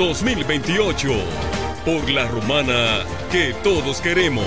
2028. Por la romana que todos queremos.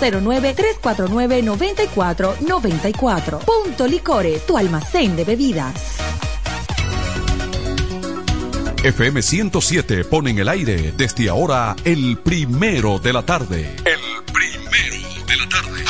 809-349-9494. Punto Licores, tu almacén de bebidas. FM 107 pone en el aire desde ahora el primero de la tarde. El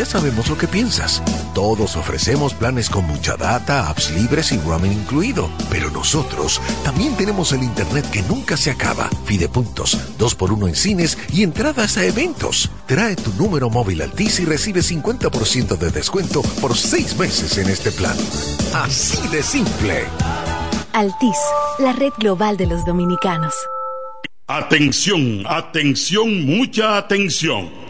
ya sabemos lo que piensas. Todos ofrecemos planes con mucha data, apps libres y roaming incluido. Pero nosotros también tenemos el internet que nunca se acaba. Fidepuntos, 2x1 en cines y entradas a eventos. Trae tu número móvil Altis y recibe 50% de descuento por 6 meses en este plan. Así de simple. Altis, la red global de los dominicanos. Atención, atención, mucha atención.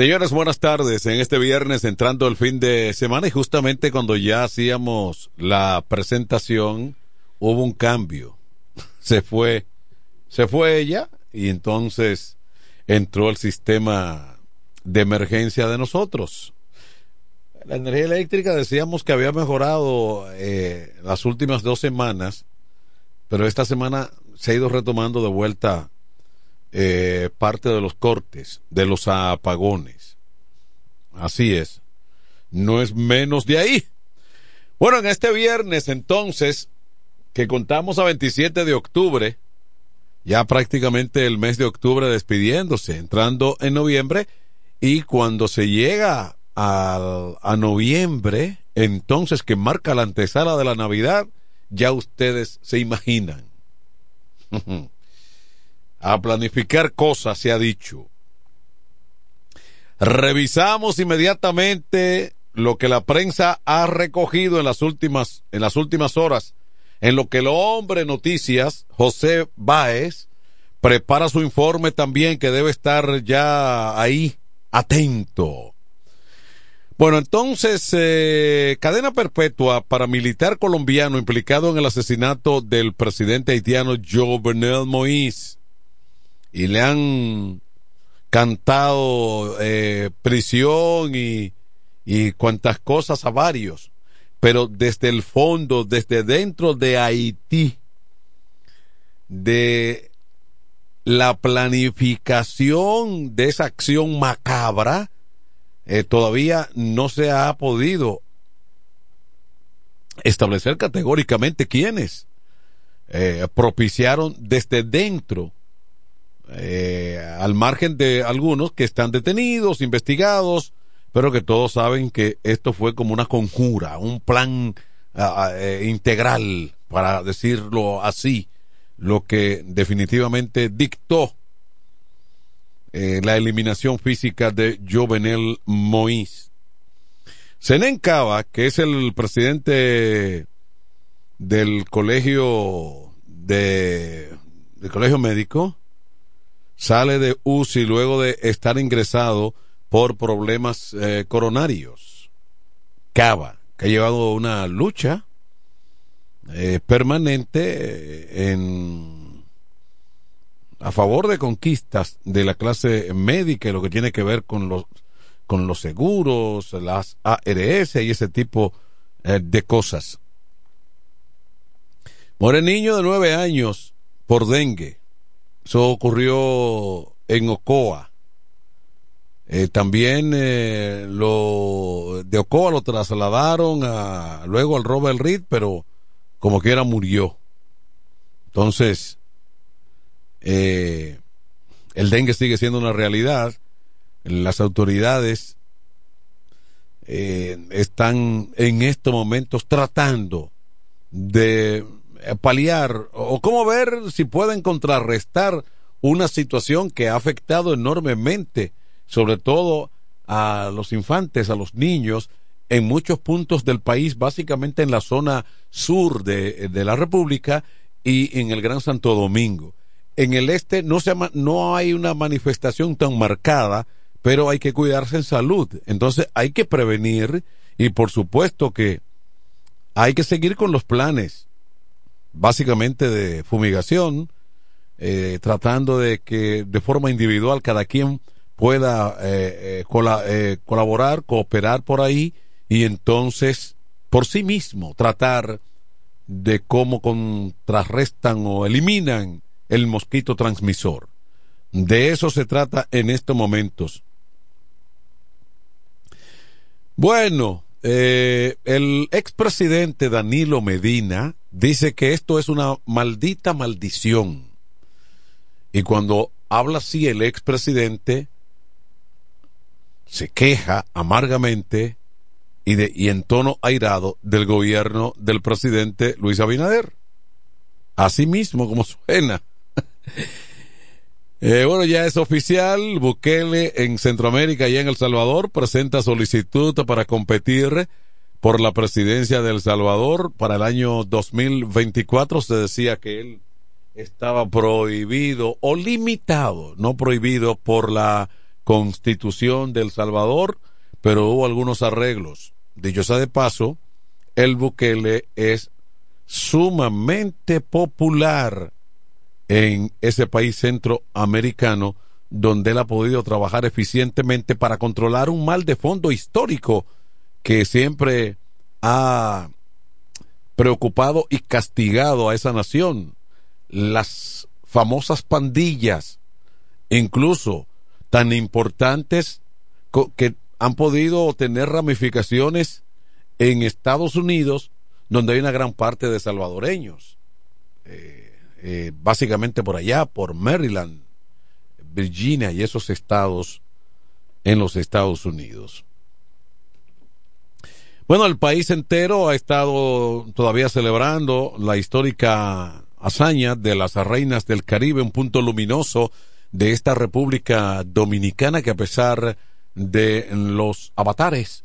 Señores, buenas tardes. En este viernes entrando el fin de semana y justamente cuando ya hacíamos la presentación hubo un cambio. Se fue, se fue ella y entonces entró el sistema de emergencia de nosotros. La energía eléctrica decíamos que había mejorado eh, las últimas dos semanas, pero esta semana se ha ido retomando de vuelta eh, parte de los cortes, de los apagones. Así es. No es menos de ahí. Bueno, en este viernes entonces, que contamos a 27 de octubre, ya prácticamente el mes de octubre despidiéndose, entrando en noviembre y cuando se llega a, a noviembre, entonces que marca la antesala de la Navidad, ya ustedes se imaginan. a planificar cosas se ha dicho. Revisamos inmediatamente lo que la prensa ha recogido en las últimas, en las últimas horas, en lo que el hombre noticias, José Báez, prepara su informe también que debe estar ya ahí, atento. Bueno, entonces, eh, cadena perpetua para militar colombiano implicado en el asesinato del presidente haitiano Jovenel Moïse. Y le han cantado eh, prisión y, y cuantas cosas a varios. Pero desde el fondo, desde dentro de Haití, de la planificación de esa acción macabra, eh, todavía no se ha podido establecer categóricamente quiénes eh, propiciaron desde dentro, eh, al margen de algunos que están detenidos, investigados, pero que todos saben que esto fue como una conjura, un plan ah, integral, para decirlo así, lo que definitivamente dictó eh, la eliminación física de Jovenel Moïse. Senen Cava, que es el presidente del colegio de, del colegio médico, sale de UCI luego de estar ingresado por problemas eh, coronarios. Cava, que ha llevado una lucha eh, permanente en a favor de conquistas de la clase médica y lo que tiene que ver con los con los seguros, las ARS y ese tipo eh, de cosas. Muere niño de nueve años por dengue. Eso ocurrió en Ocoa. Eh, también eh, lo de Ocoa lo trasladaron a, luego al Robert Reed, pero como quiera murió. Entonces, eh, el dengue sigue siendo una realidad. Las autoridades eh, están en estos momentos tratando de paliar o cómo ver si pueden contrarrestar una situación que ha afectado enormemente, sobre todo a los infantes, a los niños, en muchos puntos del país, básicamente en la zona sur de, de la República y en el Gran Santo Domingo. En el este no, se, no hay una manifestación tan marcada, pero hay que cuidarse en salud. Entonces hay que prevenir y por supuesto que hay que seguir con los planes, básicamente de fumigación, eh, tratando de que de forma individual cada quien pueda eh, eh, colaborar, cooperar por ahí y entonces por sí mismo tratar de cómo contrarrestan o eliminan el mosquito transmisor. De eso se trata en estos momentos. Bueno, eh, el expresidente Danilo Medina dice que esto es una maldita maldición. Y cuando habla así el expresidente, se queja amargamente y, y en tono airado del gobierno del presidente Luis Abinader. Así mismo como suena. Eh, bueno, ya es oficial, Bukele en Centroamérica y en El Salvador presenta solicitud para competir por la presidencia de El Salvador para el año 2024. Se decía que él estaba prohibido o limitado, no prohibido por la constitución de El Salvador, pero hubo algunos arreglos. Dicho sea de paso, el Bukele es sumamente popular en ese país centroamericano donde él ha podido trabajar eficientemente para controlar un mal de fondo histórico que siempre ha preocupado y castigado a esa nación. Las famosas pandillas, incluso tan importantes que han podido tener ramificaciones en Estados Unidos, donde hay una gran parte de salvadoreños. Eh, eh, básicamente por allá, por Maryland, Virginia y esos estados en los Estados Unidos. Bueno, el país entero ha estado todavía celebrando la histórica hazaña de las reinas del Caribe, un punto luminoso de esta República Dominicana que a pesar de los avatares,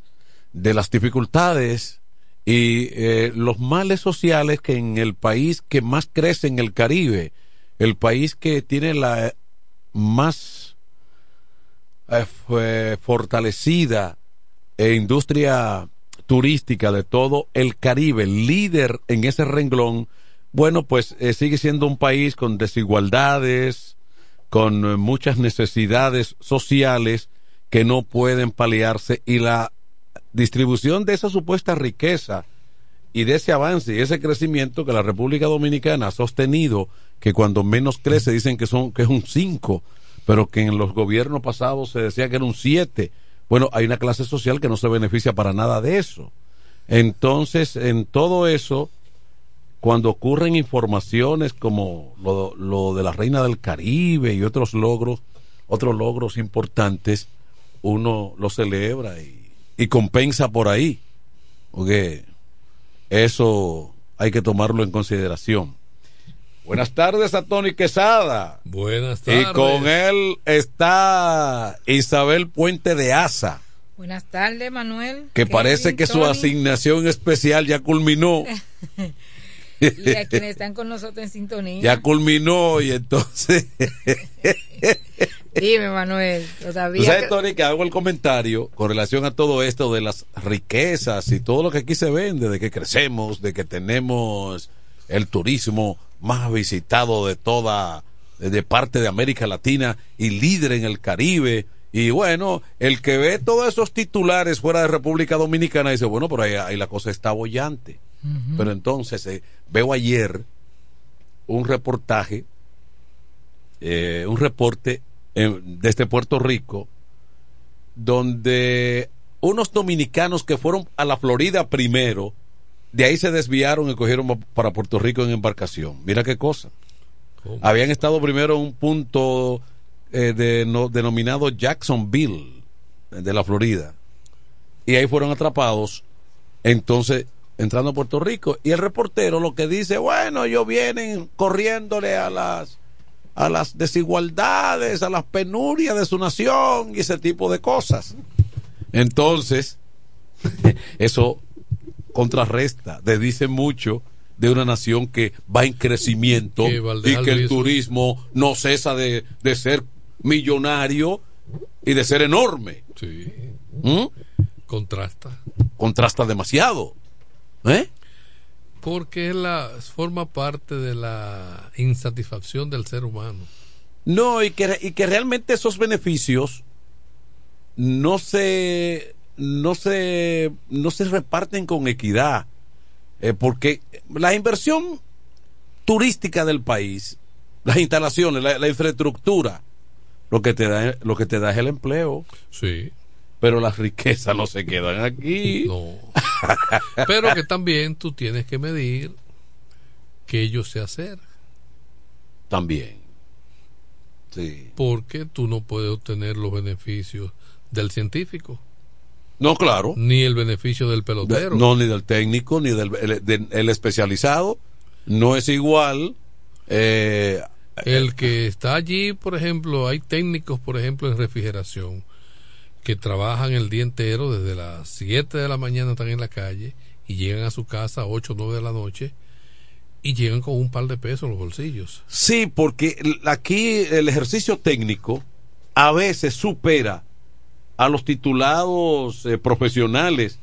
de las dificultades y eh, los males sociales que en el país que más crece en el Caribe, el país que tiene la más eh, fortalecida e industria turística de todo el Caribe, líder en ese renglón, bueno, pues eh, sigue siendo un país con desigualdades, con eh, muchas necesidades sociales que no pueden paliarse y la distribución de esa supuesta riqueza y de ese avance y ese crecimiento que la República Dominicana ha sostenido, que cuando menos crece dicen que son que es un 5, pero que en los gobiernos pasados se decía que era un 7 bueno, hay una clase social que no se beneficia para nada de eso. Entonces, en todo eso, cuando ocurren informaciones como lo, de la Reina del Caribe y otros logros, otros logros importantes, uno lo celebra y, y compensa por ahí. Porque eso hay que tomarlo en consideración. Buenas tardes a Tony Quesada. Buenas tardes. Y con él está Isabel Puente de Asa. Buenas tardes, Manuel. Que parece que su asignación especial ya culminó. y a quienes están con nosotros en sintonía. Ya culminó y entonces. Dime, Manuel, todavía. sabes, Tony, que hago el comentario con relación a todo esto de las riquezas y todo lo que aquí se vende, de que crecemos, de que tenemos el turismo más visitado de toda, de parte de América Latina y líder en el Caribe. Y bueno, el que ve todos esos titulares fuera de República Dominicana dice, bueno, pero ahí, la cosa está bollante. Pero entonces eh, veo ayer un reportaje, eh, un reporte desde Puerto Rico, donde unos dominicanos que fueron a la Florida primero, de ahí se desviaron y cogieron para Puerto Rico en embarcación. Mira qué cosa. Habían estado primero en un punto eh, de, denominado Jacksonville, de la Florida. Y ahí fueron atrapados. Entonces, entrando a Puerto Rico. Y el reportero lo que dice, bueno, ellos vienen corriéndole a las a las desigualdades, a las penurias de su nación y ese tipo de cosas. Entonces, eso contrarresta, dice mucho de una nación que va en crecimiento y que el turismo no cesa de, ser millonario y de ser enorme. Sí. ¿Mm? Contrasta. Contrasta demasiado. ¿Eh? Porque la, forma parte de la insatisfacción del ser humano. No, y que, y que realmente esos beneficios no se no se, no se reparten con equidad, eh, porque la inversión turística del país, las instalaciones, la, infraestructura, lo que te da, lo que te da es el empleo. Sí. Pero las riquezas no se quedan aquí. No. Pero que también tú tienes que medir que ello se hacer. También. Sí. Porque tú no puedes obtener los beneficios del científico. No, claro. Ni el beneficio del pelotero. no, ni del técnico, ni del especializado. No es igual. Eh, el que está allí, por ejemplo, hay técnicos, por ejemplo, en refrigeración, que trabajan el día entero, desde las 7 de la mañana están en la calle y llegan a su casa a 8 o 9 de la noche y llegan con un par de pesos en los bolsillos. Sí, porque aquí el ejercicio técnico a veces supera a los titulados eh, profesionales.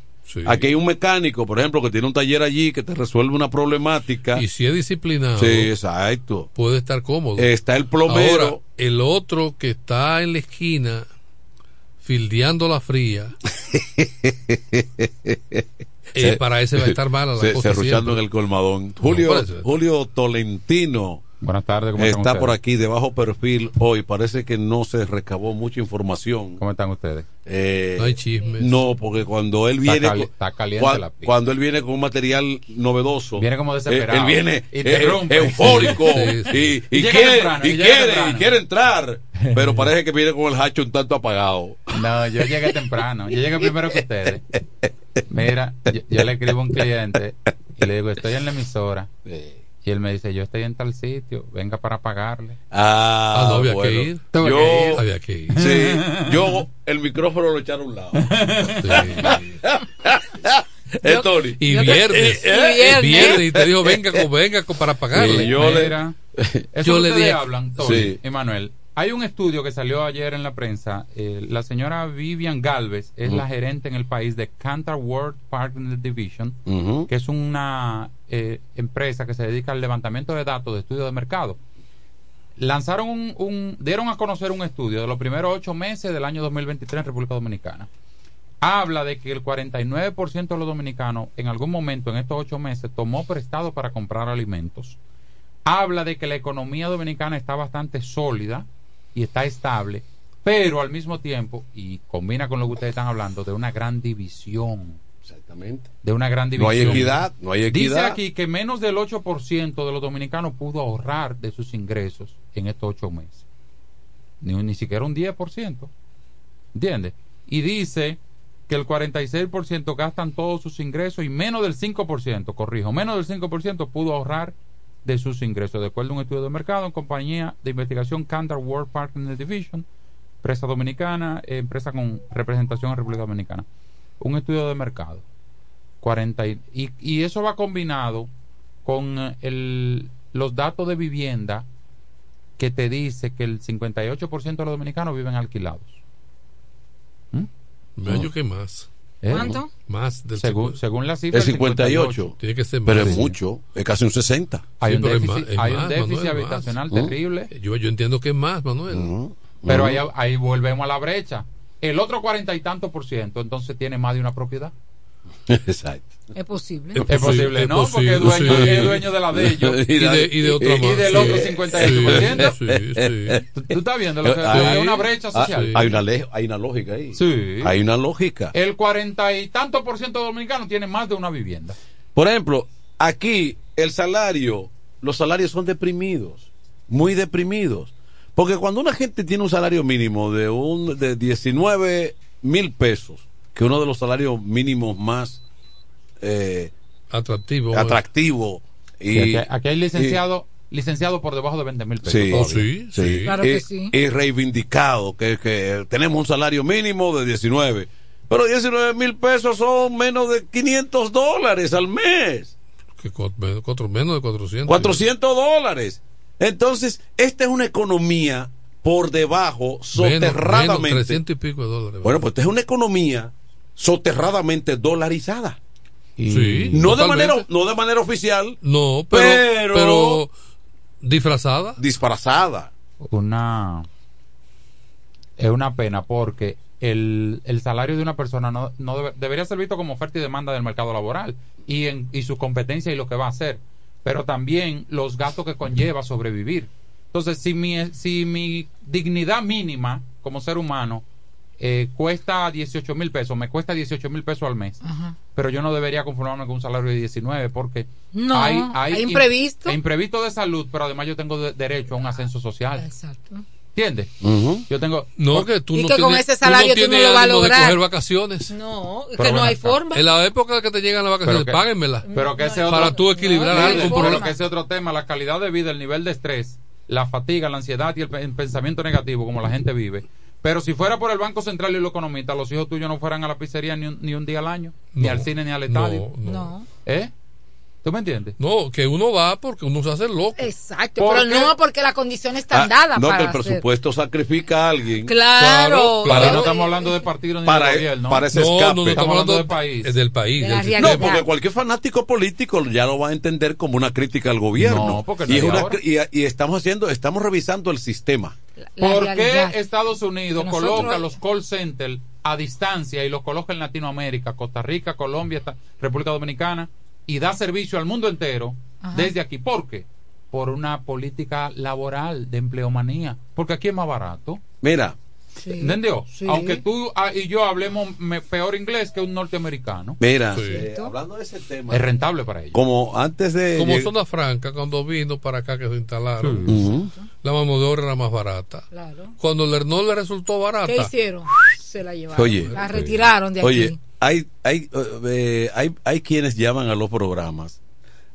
Aquí hay un mecánico, por ejemplo, que tiene un taller allí que te resuelve una problemática. Y si es disciplinado. Sí, exacto. Puede estar cómodo. Está el plomero. el otro que está en la esquina fildeando la fría. eh, para ese va a estar mala la cosa. en el colmadón. Julio, Julio Tolentino Buenas tardes, ¿cómo están Está ustedes? por aquí de bajo perfil hoy. Parece que no se recabó mucha información. ¿Cómo están ustedes? Eh, No hay chismes. No, porque cuando él Está viene. cali- con- está caliente cua- la pista. cuando él viene con un material novedoso. Viene como eh, desesperado. él viene Y te eh, eufórico. Sí, sí. Y, Y y llega quiere, temprano, y, quiere, temprano. y quiere entrar. Pero parece que viene con el hacho un tanto apagado. No, yo llegué temprano. Yo llegué primero que ustedes. Mira, yo, yo le escribo a un cliente y le digo, estoy en la emisora. Y él me dice, yo estoy en tal sitio, venga para pagarle. Ah, Ah, no, había bueno. que ir. Yo, que ir. Había que ir. sí, yo el micrófono lo echaron a un lado. Eh, Tony. Y viernes. Y viernes. viernes. Y te dijo, venga, venga para pagarle. Sí, yo le- eso yo le dije- hablan, Tony Sí. y Manuel. Hay un estudio que salió ayer en la prensa. eh, la señora Vivian Galvez es la gerente en el país de Cantar World Partner Division, que es una eh, empresa que se dedica al levantamiento de datos de estudio de mercado. Lanzaron un, un- dieron a conocer un estudio de los primeros ocho meses del año 2023 en República Dominicana. Habla de que el 49% de los dominicanos en algún momento en estos ocho meses tomó prestado para comprar alimentos. Habla de que la economía dominicana está bastante sólida y está estable, pero al mismo tiempo, y combina con lo que ustedes están hablando, de una gran división. Exactamente. De una gran No división. hay equidad, no hay Dice equidad. aquí que menos del 8% de los dominicanos pudo ahorrar de sus ingresos en estos ocho meses. Ni, ni siquiera un 10%. ¿Entiendes? Y dice que el 46% gastan todos sus ingresos y menos del 5%, corrijo, menos del 5% pudo ahorrar de sus ingresos. De acuerdo a un estudio de mercado en compañía de investigación Cantar World Partner Division, empresa dominicana, eh, empresa con representación en República Dominicana. Un estudio de mercado. 40 y, y, y eso va combinado con eh, el, los datos de vivienda que te dice que el 58% de los dominicanos viven alquilados. Medio que más. ¿Eh? ¿Cuánto? Más del Según, según la cifra, El 58. Tiene que ser más. Pero es mucho, es casi un 60. Hay Sí, un pero es déficit, más- es hay un más, déficit Manuel, más. habitacional ¿Mm? terrible, Yo, yo entiendo que es más, Manuel. pero ahí, ahí volvemos a la brecha. El otro cuarenta y tanto por ciento entonces tiene más de una propiedad. Exacto. Es posible. Es posible, ¿no? Porque es dueño, sí. es dueño de la de ellos. Y de, y de otra y más. del otro 58%. Sí, sí, sí. ¿Tú, tú estás viendo lo que hay una brecha ah, social? hay, una hay una lógica ahí. Sí. Hay una lógica. El cuarenta y tanto por ciento de dominicanos tiene más de una vivienda. Por ejemplo, aquí el salario, los salarios son deprimidos, muy deprimidos. Porque cuando una gente tiene un salario mínimo de un de 19 mil pesos, que uno de los salarios mínimos más eh, Atractivo. atractivo y, Sí, aquí, aquí hay licenciado, licenciado por debajo de 20 mil pesos. Sí, Oh, sí, sí, sí. Claro y, que sí. y reivindicado que, que tenemos un salario mínimo de 19 pero 19 mil pesos son menos de 500 dólares al mes Que menos, cuatro- menos de 400. 400 dólares entonces esta es una economía por debajo Menos, soterradamente menos 300 y pico de dólares. bueno pues esta es una economía soterradamente dolarizada sí, no de manera no de manera oficial No, pero, Pero- pero, disfrazada. disfrazada Una. Es una pena porque el, el salario de una persona no, no debe- debería ser visto como oferta y demanda del mercado laboral y, en, y su competencia y lo que va a hacer, pero también los gastos que conlleva sobrevivir. Entonces, si mi, si mi dignidad mínima como ser humano eh, cuesta 18 mil pesos, me cuesta 18 mil pesos al mes, Ajá. pero yo no debería conformarme con un salario de 19 porque No, hay im- imprevisto. hay imprevisto de salud, pero además yo tengo de- derecho a un ascenso social. Exacto. ¿Entiendes? Yo tengo. No, que tú Y no que con tienes, ese salario tú tú no lo vas a ánimo de lograr. coger vacaciones. No, es Pero que no hay forma. En la época que te llegan las vacaciones, Pero que- páguenmela. Pero que ese otro, Para tú equilibrar no, algo. pero problema. que ese otro tema, la calidad de vida, el nivel de estrés, la fatiga, la ansiedad y el, el pensamiento negativo, como la gente vive. Pero si fuera por el Banco Central y los economistas, los hijos tuyos no fueran a la pizzería ni un, ni un día al año, ni al cine, ni al estadio. No, no. ¿Eh? ¿Tú me entiendes? No, que uno va porque uno se hace loco. Exacto, ¿Por pero qué? no porque las condiciones están Ah, dadas no para que el hacer. presupuesto sacrifica a alguien Claro. Claro, Para no estamos hablando de partido ni para, de gobierno. para ese No, escape no, no, estamos hablando del país. Del país. De la del realidad. No, porque cualquier fanático político ya lo va a entender como una crítica al gobierno. No, porque no y, es es una y, y estamos haciendo, estamos revisando el sistema. La ¿Por realidad. qué Estados Unidos nosotros- coloca los call centers a distancia y los coloca en Latinoamérica, Costa Rica, Colombia, República Dominicana y da servicio al mundo entero Ajá. desde aquí? ¿Por qué? por una política laboral de empleomanía, porque aquí es más barato. Mira, ¿Entendió? Aunque tú ah, y yo hablemos peor inglés que un norteamericano. Mira, Sí. eh, hablando de ese tema, Es rentable para ellos. como antes de Como Zona Franca, cuando vino para acá que se instalaron, la mano de obra era más barata. Claro. Cuando el no le resultó barata, ¿Qué hicieron? Se la llevaron. Oye, la retiraron de aquí. Oye, hay, hay, eh, hay, hay quienes llaman a los programas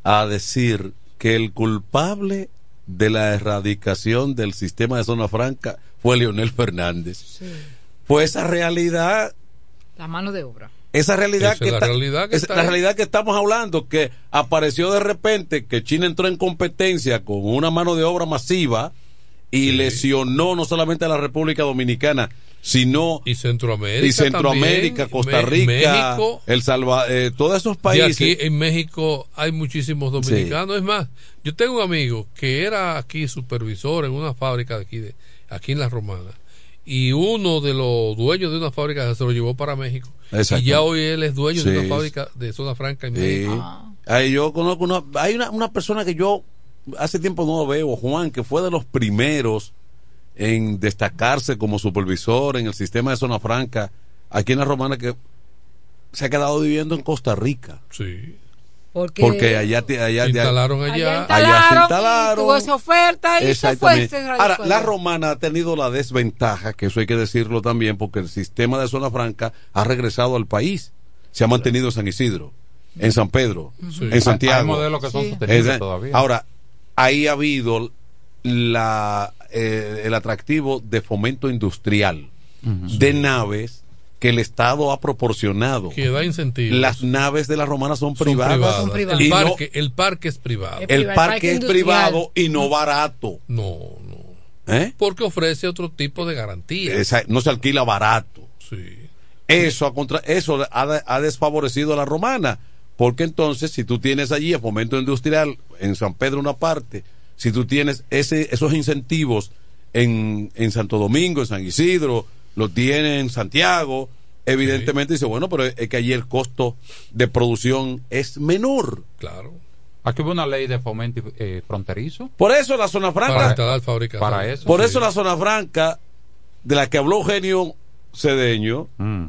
a decir que el culpable de la erradicación del sistema de zona franca fue Leonel Fernández. Sí. Pues esa realidad, La mano de obra. esa realidad Esa que es la está- realidad que es está la realidad que estamos hablando, que apareció de repente que China entró en competencia con una mano de obra masiva y lesionó no solamente a la República Dominicana, sino y Centroamérica, y Centroamérica, también, Costa Rica, México, El Salvador, eh, todos esos y países. aquí en México hay muchísimos dominicanos. Es más, yo tengo un amigo que era aquí supervisor en una fábrica de aquí, de, aquí en La Romana. Y uno de los dueños de una fábrica se lo llevó para México. Exacto. Y ya hoy él es dueño de una fábrica de zona franca en Sí. México. Ay, yo conozco una, hay una, una persona que yo hace tiempo no lo veo, Juan, que fue de los primeros en destacarse como supervisor en el sistema de zona franca aquí en la Romana que se ha quedado viviendo en Costa Rica. Sí. Porque, Porque allá, te- allá, Se instalaron allá. allá se y instalaron. tuvo esa oferta y se fue. Ahora, la romana ha tenido la desventaja, que eso hay que decirlo también, porque el sistema de zona franca ha regresado al país. Se ha mantenido en San Isidro, en San Pedro, Sí. en Santiago. Hay modelos que son Sí. sostenibles Es- todavía. Ahora, ahí ha habido la, eh, el atractivo de fomento industrial de naves que el Estado ha proporcionado. Que da incentivos. Las naves de la romana son Son privadas. privadas. Son privadas. Y El, no- parque, el parque es privado. El privado, parque, parque es privado y no barato. No, no. ¿eh? Porque ofrece otro tipo de garantía. Esa- no se alquila barato. Sí. Eso, ha contra, eso ha, ha desfavorecido a la romana. Porque entonces, si tú tienes allí el fomento industrial en San Pedro una parte, si tú tienes ese, esos incentivos en, en Santo Domingo, en San Isidro, lo tienes en Santiago, evidentemente dice, bueno, pero es que allí el costo de producción es menor. Claro. Aquí hubo una ley de fomento eh, fronterizo. Por eso la zona Para franca, instalar fábricas. Para eso. por sí. eso la zona franca de la que habló Eugenio Cedeño Mm.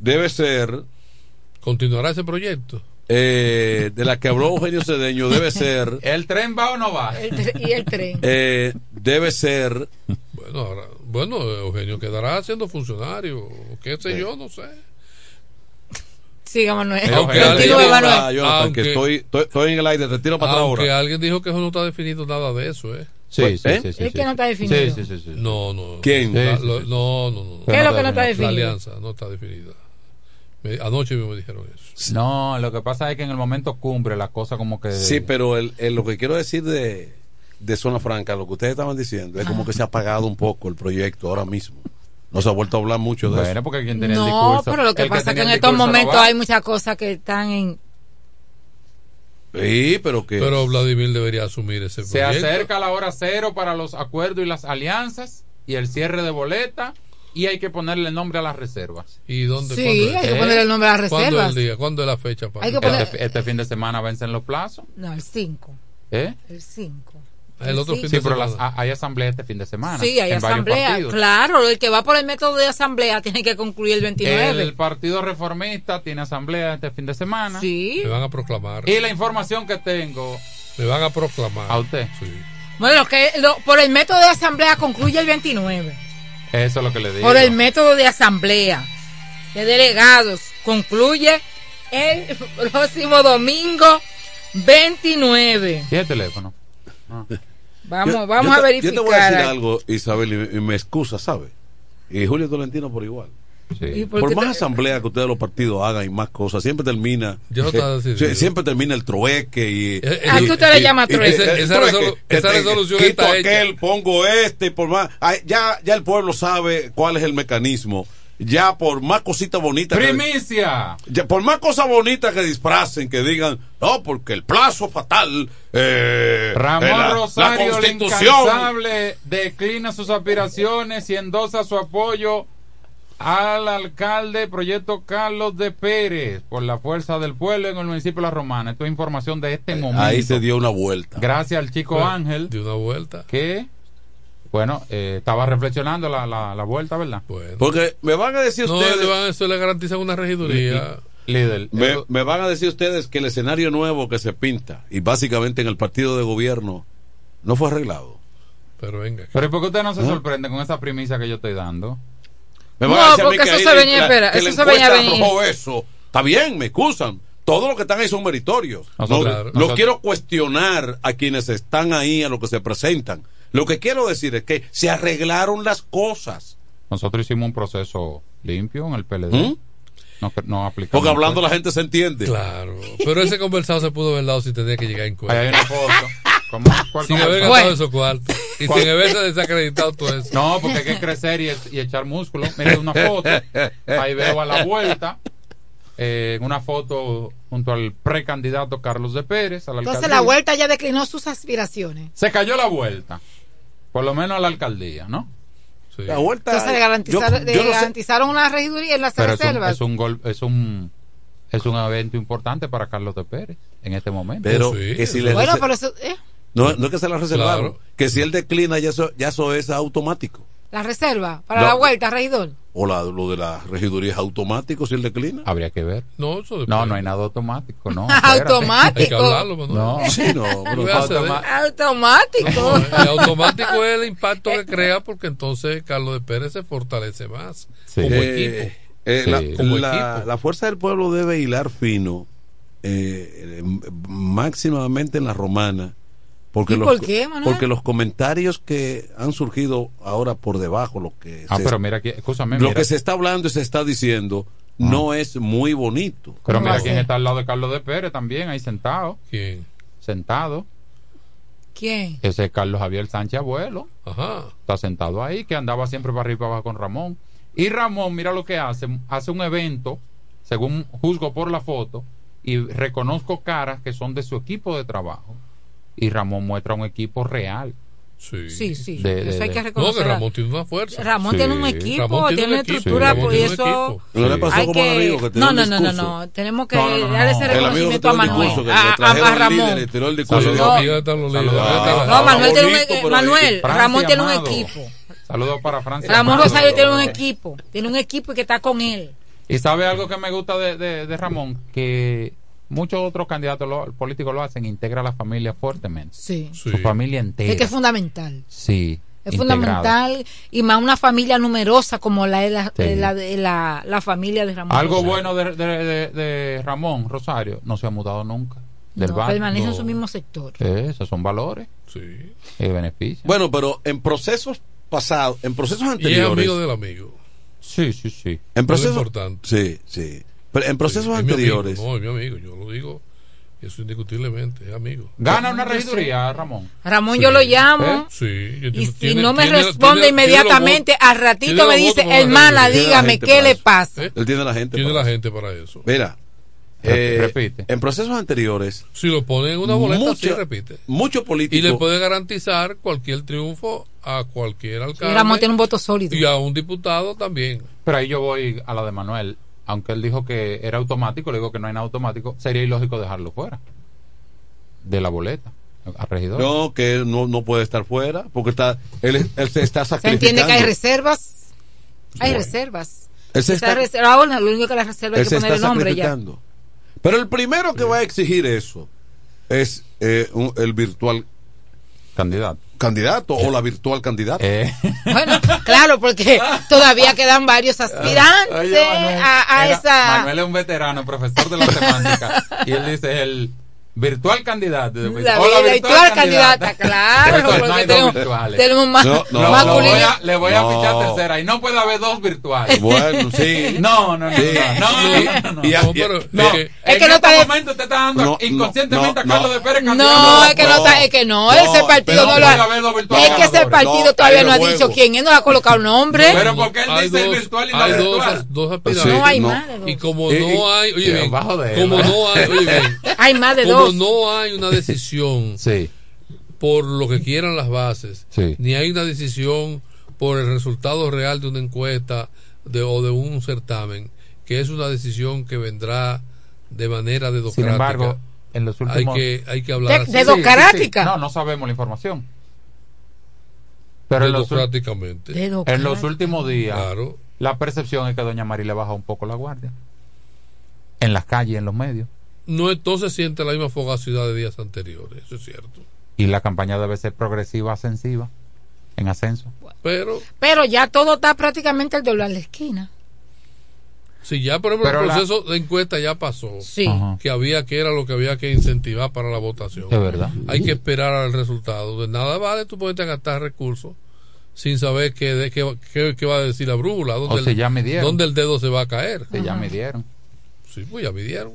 debe ser ¿Continuará ese proyecto? eh, de la que habló Eugenio Cedeño debe ser ¿El tren va o no va? El y el tren. eh, debe ser Bueno, ahora, bueno, Eugenio quedará siendo funcionario, qué sé yo, no sé. Siga, Manuel. Aunque alguien Manuel. Aunque- que estoy, estoy, estoy en el aire, te tiro para atrás Aunque ahora. alguien dijo que eso no está definido nada de eso, ¿eh? Sí, Pues, sí, ¿eh? sí, sí, Es que no está definido. Sí, sí, sí, sí. No, no. ¿Quién? La- lo- no, no, no. ¿Qué es lo que no está La definido? alianza no está definida. Me- anoche mismo me dijeron eso. No, lo que pasa es que en el momento cumbre la cosa como que... Sí, pero el, el- lo que quiero decir de, de Zona Franca, lo que ustedes estaban diciendo, es como que se ha apagado un poco el proyecto ahora mismo. No se ha vuelto a hablar mucho de Bueno, porque quien tenía el No, discurso... pero lo que el pasa es que en el estos momentos hay muchas cosas que están en. eso. Sí, pero que... Pero Vladimir debería asumir ese Se proyecto. acerca la hora cero para los acuerdos y las alianzas y el cierre de boleta y hay que ponerle nombre a las reservas. ¿Y dónde? Sí, es? hay que ¿Eh? poner el nombre a las ¿Cuándo es reservas. el día? ¿Cuándo es la fecha? Para Hay que poner- Este, este fin de semana vencen los plazos. No, el 5. ¿eh? El 5. El otro fin Sí, pero las- hay asamblea este fin de semana. Sí, hay asamblea. Claro, el que va por el método de asamblea tiene que concluir el 29. El Partido Reformista tiene asamblea este fin de semana. Sí. Me van a proclamar. Y la información que tengo Me van a proclamar. a usted, Sí. Bueno, lo que, lo- por el método de asamblea concluye el 29. eso es lo que le digo. Por el método de asamblea de delegados concluye el próximo domingo 29. ¿Y el teléfono? Vamos, Yo- vamos yo a verificar. Yo te voy a decir algo, Isabel, y me, y me excusa, ¿sabe? Y Julio Tolentino por igual. ¿Y Por, más te- asamblea que ustedes los partidos hagan y más cosas, siempre termina. Yo eh, siempre termina el trueque y. Eh, ¿A qué usted le llama y- y- trueque? y- Esa- el esa trueque, resolu- que esa te- resolución quito está hecha. aquel, pongo este y por más. Ay, ya, ya el pueblo sabe cuál es el mecanismo. Ya por más cositas bonitas. que- ¡Primicia! ya por más cosas bonitas que disfracen, que digan, no, porque el plazo fatal. Eh, Ramón eh, la- la, Rosario, el constitución. incansable, declina sus aspiraciones y endosa su apoyo al alcalde Proyecto Carlos de Pérez por la fuerza del pueblo en el municipio de La Romana. Esto es información de este momento. Ahí se dio una vuelta. Gracias al chico Bueno, Ángel. De una vuelta. Que, bueno, eh, estaba reflexionando la, la, la vuelta, ¿verdad? Porque me van a decir No, ustedes. le van, eso le garantiza una regiduría. Líder. Me, me van a decir ustedes que el escenario nuevo que se pinta, y básicamente en el partido de gobierno, no fue arreglado. Pero venga. Pero ¿y por qué usted no se ¿Eh? sorprende con esa primicia que yo estoy dando? Me No, van a decir a mí porque que eso se venía la- espera, que eso se venía a venir. eso. Está bien, me excusan. Todos los que están ahí son meritorios. Nosotros- no, claro. no nosotros- quiero cuestionar a quienes están ahí, a los que se presentan. Lo que quiero decir es que se arreglaron las cosas. Nosotros hicimos un proceso limpio en el PLD. ¿Mm? No, no aplicamos. Porque hablando la gente se entiende. Claro. Pero ese conversado se pudo haber dado si tenía que llegar en cuenta. Ahí hay una foto. ¿Cómo? ¿Cuál Sin haber gastado esos cuartos. Y ¿Cuál? sin haberse desacreditado todo eso. No, porque hay que crecer y, y echar músculo. Miren una foto. Ahí veo a la vuelta. eh, en una foto junto al precandidato Carlos de Pérez. A la Entonces alcaldía. la vuelta ya declinó sus aspiraciones. Se cayó la vuelta. Por lo menos a la alcaldía, ¿no? La vuelta. Entonces le garantizaron, yo- le yo no sé- garantizaron una regiduría en las Pero es un, reservas. es un gol, es un es un evento importante para Carlos de Pérez en este momento. Pero que si le bueno, pero eso, eh, no, no es que se la reservaron. Claro. Que si él declina, ya eso, ya eso es automático. La reserva para No. la vuelta, regidor. O la- lo de la regiduría es automático si él declina. Habría que ver. No, eso. No, no hay nada automático, no. Automático. Hay que hablarlo, Manuel. No. Sí, no, Automático. El automático es el impacto que crea porque entonces Carlos de Pérez se fortalece más como Eh, equipo. eh, Sí. la, Como la- equipo. la fuerza del pueblo debe hilar fino, eh, eh, máximamente en la romana. Porque ¿Y los, por qué, Manuel? porque los comentarios que han surgido ahora por debajo, lo que, Ah, se, pero mira aquí, escúchame, lo mira. que se está hablando y se está diciendo no es muy bonito. Pero mira quién está al lado de Carlos de Pérez también, ahí sentado. ¿Quién? Sentado. ¿Quién? Ese es Carlos Javier Sánchez Abuelo. Ajá. Está sentado ahí, que andaba siempre para arriba y para abajo con Ramón. Y Ramón, mira lo que hace. Hace un evento, según juzgo por la foto, y reconozco caras que son de su equipo de trabajo. Y Ramón muestra un equipo real. Sí. Sí, sí. De- de- eso hay que de- No, reconocer. que Ramón tiene una fuerza. Ramón Sí. tiene un equipo, Ramón tiene tiene, un una equipo. estructura, Ramón pues eso. No le pasó hay como al que- amigo que tiró no, no, no, no, no, tenemos que No, no, no, darle ese reconocimiento a Manuel, que a, a- a líder, Ramón. tiró el discurso. Saludos. No, ahí están los líderes, Saludos. No, Manuel tiene un, Manuel, Ramón tiene un equipo. Saludos para Francia. Ramón. Rosario tiene un equipo, tiene un equipo y que está con él. Y sabe algo que me gusta de, de- de Ramón, que muchos otros candidatos lo- políticos lo hacen, integra a la familia fuertemente. Sí. Sí. Su familia entera. Es que es fundamental. Sí. Es fundamental y más una familia numerosa como la, la, Sí. la, la, la familia de Ramón. Algo Rosario. bueno de, de- de- de Ramón Rosario, no se ha mudado nunca. Del No, barrio. permanece en su mismo sector. Eh, esos son valores Sí. y beneficios. Bueno, pero en procesos pasados, en procesos Y es anteriores. amigo del amigo. sí, sí, sí. En Eso procesos, es importante. sí, sí. Pero en procesos Sí, es mi anteriores. amigo, no, es mi amigo, yo lo digo. Eso indiscutiblemente, es amigo. Gana una regiduría, Ramón. Ramón, Sí. yo lo llamo. ¿Eh? Sí. yo Y si tiene- no me tiene- responde tiene- inmediatamente, al ratito me dice, hermana, dígame, ¿qué le eso. pasa? ¿Eh? Él tiene la gente. Tiene para la eso. gente para eso. Mira, eh, repite. en procesos anteriores, Si lo ponen en una boleta, mucho- sí repite. muchos políticos. Y le puede garantizar cualquier triunfo a cualquier Y alcalde. Ramón tiene un voto sólido. y a un diputado también. Pero ahí yo voy a la de Manuel. Aunque él dijo que era automático, le digo que no hay nada automático, sería ilógico dejarlo fuera de la boleta a regidor. No, que él no, no puede estar fuera, porque está, él, él se está Se sacrificando. entiende que hay reservas. Hay Bueno. reservas. Él se está- ahora, lo único que la reserva hay que se poner está el nombre ya. Pero el primero que va a exigir eso es eh, un- el virtual Candidato. Candidato o la virtual candidata. Eh. Bueno, claro, porque todavía quedan varios aspirantes Oye, Manuel, a, a era- esa. Manuel es un veterano, profesor de la semántica. y él dice el virtual candidato. La, O la virtual candidata, claro, no hay dos tenemos, virtuales. tenemos más No, no, voy a- le voy a No. fichar tercera y no puede haber dos virtuales. Bueno, sí. No, no, no, Sí. no, no, no, no, Y- y- No, No, es que- Es que en no este está- momento usted está dando No, inconscientemente no, a Carlos no. de Pérez No, es que no, está, es que no, No, ese partido no no lo puede ha, haber dos virtuales es que ese partido No, todavía no ha dicho quién, él no ha colocado nombre. Pero porque él dice el dos- virtual y no dos, virtual. dos aspirantes. Sí, no hay no. más de dos. Y como no hay, oye bien, bajo de él, como no hay, oye bien, Hay más de como dos. no hay una decisión Sí, por lo que quieran las bases, Sí. ni hay una decisión por el resultado real de una encuesta de, o de un certamen, que es una decisión que vendrá de manera dedocrática. Sin embargo, en los últimos... Hay que, hay que hablar De- dedocrática. No, no sabemos la información. Pero en los, en los últimos días, Claro. la percepción es que doña María le baja un poco la guardia. En las calles, en los medios. No entonces siente la misma fogacidad de días anteriores, eso es cierto. Y la campaña debe ser progresiva, ascensiva, en ascenso. Pero Pero ya todo está prácticamente al doblar la esquina. si ya, por ejemplo, Pero el la- proceso de encuesta ya pasó, Sí. Que había que era lo que había que incentivar para la votación. Es verdad. Hay que esperar al resultado. De nada vale tú ponerte a gastar recursos sin saber qué, de, qué, qué- qué va a decir la brújula, dónde, O el, si ya midieron. dónde el dedo se va a caer. Que ya midieron. Sí, pues ya midieron.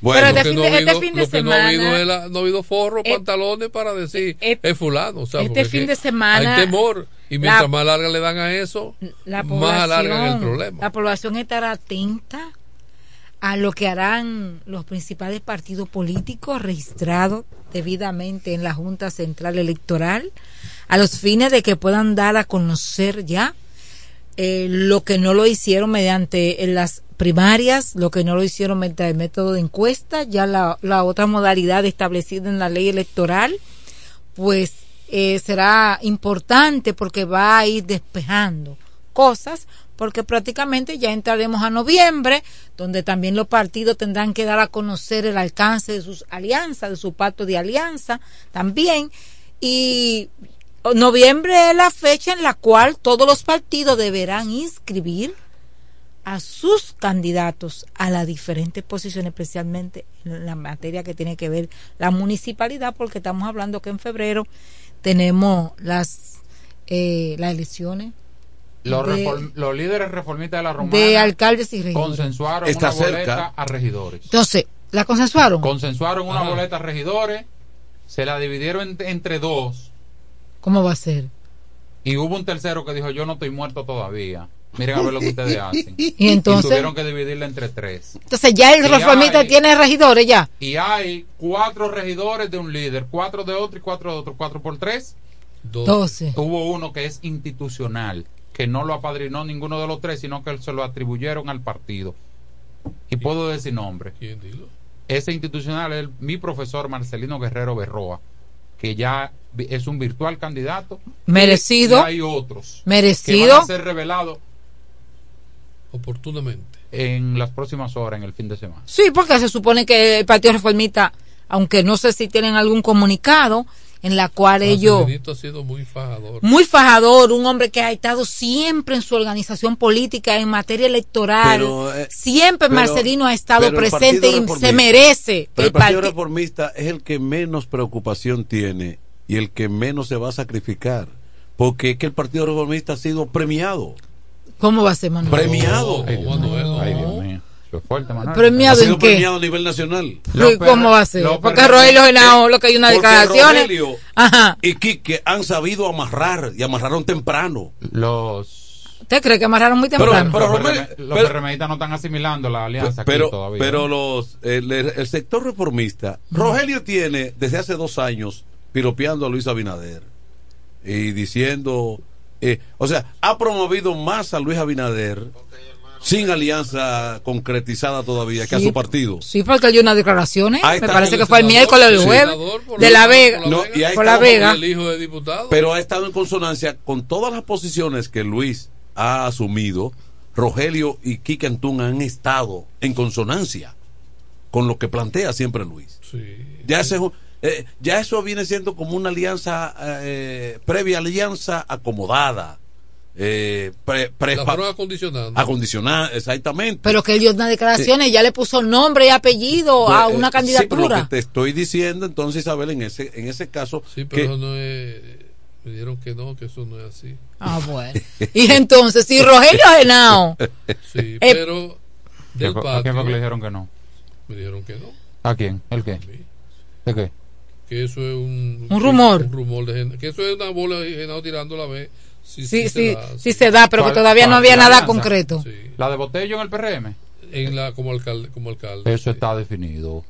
Bueno, Pero este no este habido, fin de lo que no ha habido semana- es la- no ha habido forro, Eh, pantalones para decir eh, es fulano. O sea, este fin de semana, Hay temor. Y mientras la- más larga le dan a eso, La más alargan el problema. la población estará atenta a lo que harán los principales partidos políticos registrados debidamente en la Junta Central Electoral a los fines de que puedan dar a conocer ya eh, lo que no lo hicieron mediante las primarias, lo que no lo hicieron mediante el método de encuesta, ya la, otra modalidad establecida en la ley electoral, pues eh, será importante porque va a ir despejando cosas, porque prácticamente ya entraremos a noviembre, donde también los partidos tendrán que dar a conocer el alcance de sus alianzas, de su pacto de alianza también, y noviembre es la fecha en la cual todos los partidos deberán inscribir a sus candidatos a las diferentes posiciones, especialmente en la materia que tiene que ver la municipalidad, porque estamos hablando que en febrero tenemos las eh, las elecciones Los, de- reform- los líderes reformistas de la Romana de alcaldes y regidores. consensuaron Está una boleta a regidores. Entonces, ¿la consensuaron? Consensuaron una Ajá. boleta a regidores, se la dividieron en- entre dos ¿Cómo va a ser? y hubo un tercero que dijo yo no estoy muerto todavía. Miren a ver lo que ustedes hacen. Y entonces, tuvieron que dividirla entre tres. entonces ya el reformista hay- tiene regidores ya. Y hay cuatro regidores de un líder, cuatro de otro y cuatro de otro. Cuatro por tres. 12. Hubo uno que es institucional, que no lo apadrinó ninguno de los tres, sino que se lo atribuyeron al partido. Y puedo decir nombre. ¿Quién dilo? Ese institucional es el- mi profesor Marcelino Guerrero Berroa, que ya es un virtual candidato. Merecido. Y hay otros que Merecido. van a ser revelados Oportunamente. en las próximas horas, en el fin de semana. Sí, porque se supone que el Partido Reformista, aunque no sé si tienen algún comunicado en la cual ellos ha sido muy fajador. muy fajador, un hombre que ha estado siempre en su organización política en materia electoral. Pero, eh, siempre pero- Marcelino ha estado presente y se merece Pero el el Partido parti- Reformista es el que menos preocupación tiene y el que menos se va a sacrificar. Porque es que el Partido Reformista ha sido premiado. ¿Cómo va a ser, Manuel? Premiado. Ay, Dios mío. Ay, Dios mío. Eso es fuerte, Manuel. Ha ¿Premiado sido en qué? premiado a nivel nacional. Los ¿Y ¿Cómo va a ser? Porque Rogelio Genao, lo que hay unas Porque declaraciones. Rogelio Ajá. y Quique han sabido amarrar y amarraron temprano. Los, ¿Usted cree que amarraron muy temprano? pero- los, PRMistas no están asimilando la alianza aquí pero todavía. pero los el, el sector reformista Rogelio tiene desde hace dos años piropeando a Luis Abinader y diciendo eh, o sea ha promovido más a Luis Abinader sin alianza concretizada todavía que a Sí. su partido Sí, porque hay unas declaraciones. Me parece que fue el miércoles el sí. jueves. De la- por Vega. la No, Vega. Por la estado- Vega. El hijo de diputado. pero ha estado en consonancia con todas las posiciones que Luis ha asumido Rogelio y Quique Antún han estado en consonancia con lo que plantea siempre Luis Sí. Ya, ese es un- eh, ya eso viene siendo como una alianza, eh, previa alianza acomodada, eh, pre- pre- La fueron acondicionando. acondicionada, exactamente. Pero que él dio unas declaraciones, ya le puso nombre y apellido a Eh, una sí, pero lo candidatura. que te estoy diciendo, entonces, Isabel, en ese, en ese caso, Sí, pero que- eso no es. Me dijeron que no, que eso no es así. Ah, bueno. Y entonces, si Rogelio Genao, Sí, Eh, pero. ¿Qué Del fue- ¿A quién fue que le dijeron que no? Me dijeron que no. ¿A quién? ¿El qué? ¿De qué? Que eso es un. Un rumor. Un rumor de gente. Que eso es una bola de Genao tirando la vez. Sí, sí, se sí, da, sí se da, pero que ¿Cuál- todavía no había ¿La nada concreto. Sí. ¿La de Botello en el PRM? En la, como alcalde. Como alcalde Eso está definido.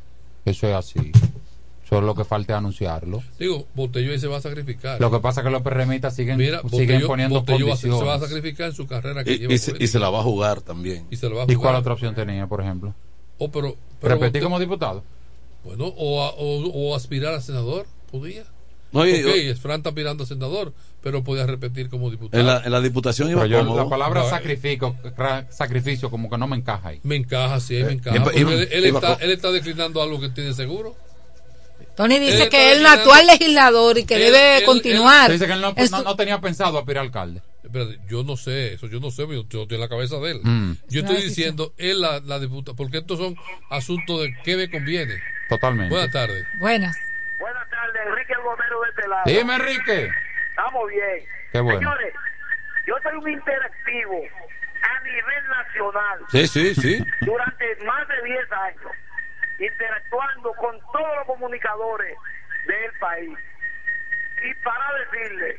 Eso es así. Solo lo que falta es anunciarlo. Digo, Botello ahí se va a sacrificar. Lo que pasa es que los PRMistas siguen, Mira, siguen poniendo Botello a- se condiciones. va a sacrificar en su carrera que Y, lleva y se, y se la va a jugar también. y se lo va a ¿Y jugar. cuál otra opción tenía, por ejemplo? Oh, pero, pero ¿Repetir Botello- como diputado? Bueno, o, a- o, o aspirar a senador, podía. No, y- ok, Fran está aspirando a senador, pero podía repetir como diputado. En la, en la diputación iba yo, la palabra No, eh. sacrificio, como que no me encaja ahí. Me encaja, sí, me encaja. iba- porque iba- él, él iba está, él está declinando algo que tiene seguro. Tony dice Él que él no actual legislador y que Él- debe él- continuar. Dice que él no, no- tenía pensado aspirar alcalde. Espérate, yo no sé eso, yo no sé, yo, yo estoy en la cabeza de él. Mm. Yo estoy diciendo, él la, la diputa, porque estos son asuntos de qué me conviene. Totalmente. Buenas tardes. Buenas. Buenas tardes, Enrique el Gomero de este lado. Dime, Enrique. Estamos bien. Qué bueno. Señores, yo soy un interactivo a nivel nacional Sí, sí, sí. durante más de 10 años, interactuando con todos los comunicadores del país. Y para decirle,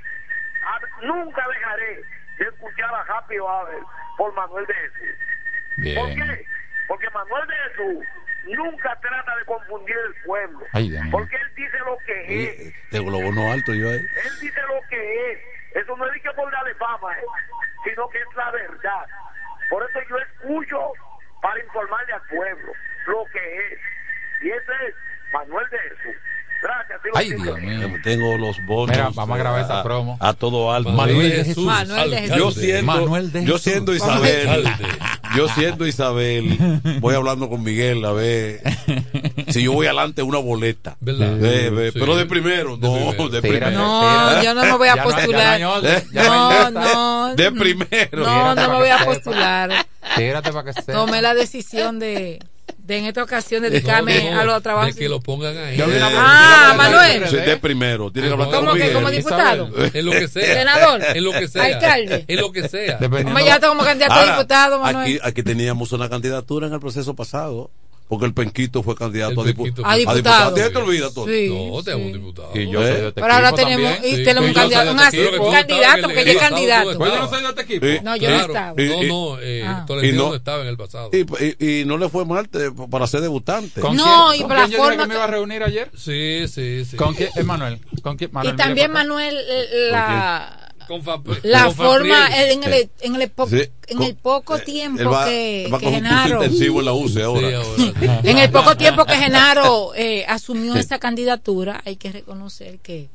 a- nunca dejaré de escuchar a Happy Hour por Manuel de Jesús. ¿Por Bien. qué? Porque Manuel de Jesús nunca trata de confundir el pueblo. Ay, porque él dice lo que es. De globo no alto yo ahí. Él dice lo que es. Eso no es que por darle fama, eh, sino que es la verdad. Por eso yo escucho para informarle al pueblo lo que es. Y ese es Manuel de Jesús. Gracias. Ay. Dios mío. Tengo los bonos. Mira, vamos a grabar esa promo. A todo alto. Manuel de Jesús. Manuel de Jesús. Yo siendo, Manuel de yo Jesús. siendo Isabel, yo siendo Isabel, voy hablando con Miguel a ver si yo voy adelante una boleta. ¿Verdad? Ve, ve, Sí. Pero de primero, De no, primero. de primero. No, yo no me voy a Ya no hay- ya postular. no No. De primero. No, no me voy a postular. Tírate para que se Tomé la decisión de, de en esta ocasión dedicarme No, no, a los trabajos. De que lo pongan ahí. Ah, Manuel. Sí, de primero. Tiene que hablar ¿Cómo que como diputado? En lo que sea. Senador. En lo que sea. Alcalde. En lo que sea. Dependiendo- Hombre, ya como candidato a diputado, Manuel. Aquí, aquí teníamos una candidatura en el proceso pasado. Porque el Penquito fue candidato El a, dipu- A diputado. ¿Te te olvida todo? Sí, No, te sí. un diputado. Y yo ¿Eh? soy de este Pero ahora tenemos, y Sí, tenemos un candidato, un, este que candidato, porque ella el es candidato. Pues yo no soy de este equipo. Sí. No, yo Y- no estaba. y- No, y- no, eh, Ah. Tolentino Y no- no estaba en el pasado. Y, y- y no le fue mal te- para ser debutante. ¿Con No, quién- y con por la quién yo dije forma que me iba a reunir ayer? Sí, sí, sí. ¿Con quién? Eh, Manuel. ¿Con quién? Manuel Y también para. Manuel, eh, la, Con Fa- la con forma, eh, en el, en el, po- Sí, en con- el poco Él tiempo va, que, Genaro, intensivo en la UCE ahora. Sí, ahora. en el poco tiempo que Genaro eh, asumió esa candidatura, hay que reconocer que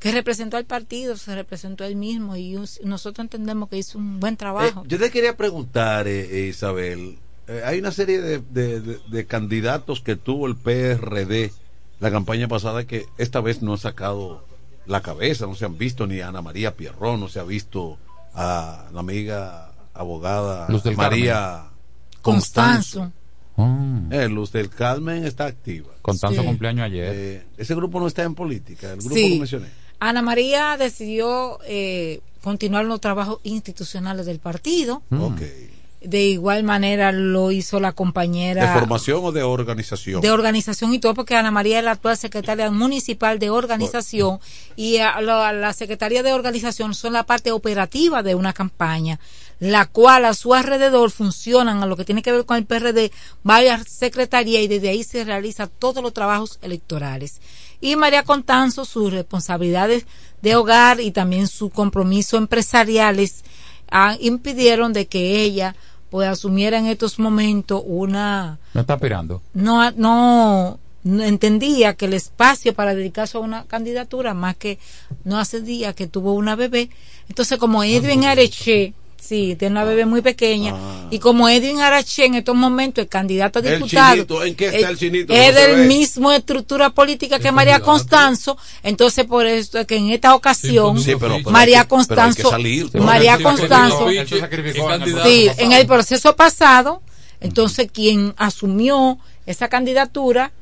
que representó al partido, se representó él mismo y nosotros entendemos que hizo un buen trabajo. Eh, yo te quería preguntar, eh, eh, Isabel, eh, hay una serie de, de- de- de candidatos que tuvo el PRD la campaña pasada que esta vez no han sacado la cabeza, no se han visto ni a Ana María Pierrón, no se ha visto a la amiga abogada Luz del María Constanzo. Constanzo. Mm. Eh, Luz del Carmen está activa. Constanzo Sí. cumpleaños ayer. Eh, ese grupo no está en política, el grupo Sí. que mencioné. Ana María decidió eh, continuar los trabajos institucionales del partido. Ok. De igual manera lo hizo la ¿De compañera formación o de organización? de organización y todo, porque Ana María es la actual secretaria municipal de organización y a la, la secretaria de organización son la parte operativa de una campaña, la cual a su alrededor funcionan a lo que tiene que ver con el PRD varias secretarías y desde ahí se realizan todos los trabajos electorales. Y María Contanzo, sus responsabilidades de hogar y también su compromiso empresariales ah, impidieron de que ella pues asumiera en estos momentos una No está aspirando. no, no, no entendía que el espacio para dedicarse a una candidatura, más que no hace días que tuvo una bebé. Entonces, como Edwin Areche, sí, tiene una bebé muy pequeña, y como Edwin Areche en estos momentos es candidato a El diputado, chinito, ¿en qué está eh, el chinito? es No del mismo estructura política que María candidato. Constanzo, entonces por eso es que en esta ocasión, Sí, pero, pero María que- Constanzo, salir. María Sí, Constanzo. Sí, en el proceso pasado, entonces quien asumió esa candidatura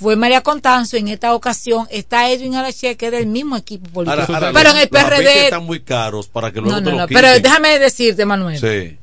fue María Contanzo. En esta ocasión está Edwin Arache, que es del mismo equipo político. Ahora, ahora, pero en el PRD. están muy caros para que luego No, te no, lo no. quiten. Pero déjame decirte, Manuel. Sí.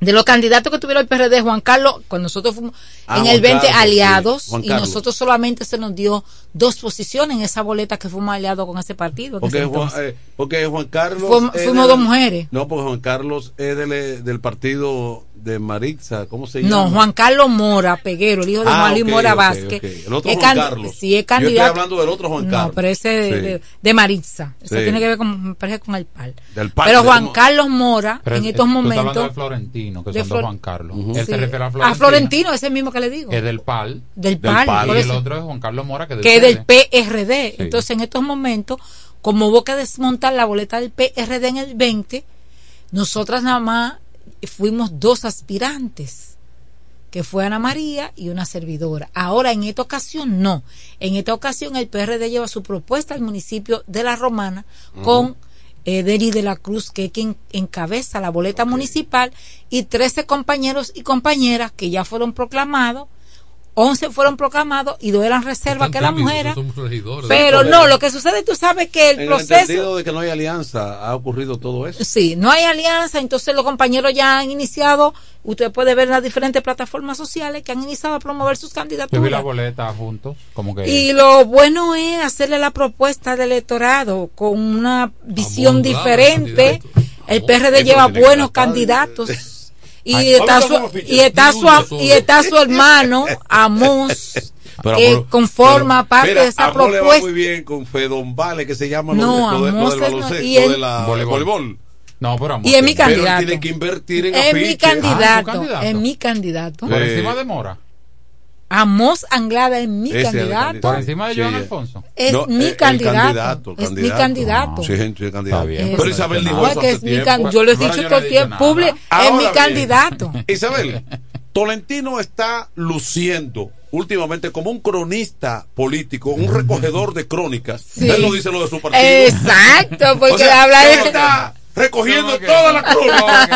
De los candidatos que tuvieron el PRD, Juan Carlos, cuando nosotros fuimos Ah, en Juan el 20 Carlos, sí, aliados, y nosotros solamente se nos dio dos posiciones en esa boleta que fuimos aliados con ese partido. Porque Juan, eh, porque Juan Carlos. Fuimos- es fuimos del- dos mujeres. No, porque Juan Carlos es del, del partido de Maritza, ¿cómo se llama? No, Juan Carlos Mora Peguero, el hijo de Ah, Juan Luis ok, Mora Vázquez. ok. El otro Es Juan Carlos. Sí, es Yo candidato. estoy hablando del otro Juan Carlos. No, pero ese de, Sí. de- de Maritza. Eso Sí. tiene que ver con, me parece con el PAL. Del PAL, pero Juan como- Carlos Mora, Pero en es- estos tú estás momentos. de Florentino, que de son Flor- dos Juan Carlos. Sí. Él se refiere a Florentino. A Florentino, ese mismo que le digo. Es del PAL. Del PAL, por Y eso. el otro es Juan Carlos Mora, que es del que es del. PRD. Sí. Entonces, en estos momentos, como hubo que desmontar la boleta del PRD en el 20, nosotras nada más fuimos dos aspirantes, que fue Ana María y una servidora. Ahora, en esta ocasión, no. En esta ocasión, el PRD lleva su propuesta al municipio de La Romana con eh, Deri de la Cruz, que es quien encabeza la boleta municipal, y 13 compañeros y compañeras que ya fueron proclamados 11 fueron proclamados y dos eran reservas, que eran mujeres. Pero no, lo que sucede, tú sabes que el en el proceso. entendido de que no hay alianza, ha ocurrido todo eso. Sí, no hay alianza, entonces los compañeros ya han iniciado, usted puede ver en las diferentes plataformas sociales que han iniciado a promover sus Yo vi la candidaturas. boleta juntos, como que... Y lo bueno es hacerle la propuesta del electorado con una visión diferente. El PRD lleva buenos candidatos. Y Ay, está, su, y, está su, y está su hermano, Amos, Pero que Amor- conforma pero, parte mira, de esa Amor le va propuesta. muy bien con Fedon Vale, que se llama No, lo, de- lo de- lo Amos del es no- baloncesto, y él- de la Voleibol. voleibol. No, pero Y es mi Pero candidato. tiene que invertir en Es mi candidato, Ah, ¿su candidato? es mi candidato. Por Eh, encima de Mora. Amos Anglada es mi Ese candidato. Por encima de Joan. Alfonso. Es No, mi el candidato. candidato, es mi candidato. Sí, gente, el candidato. Está bien, Es- Pero Isabel dijo eso hace es mi tiempo. can- yo les he dicho todo el tiempo, es Ahora mi bien, candidato. Isabel, Tolentino está luciendo últimamente como un cronista político, un recogedor de crónicas. Sí. Él no dice lo de su partido. Exacto, porque O sea, habla de... está recogiendo ¿Cómo que? todas las crónicas.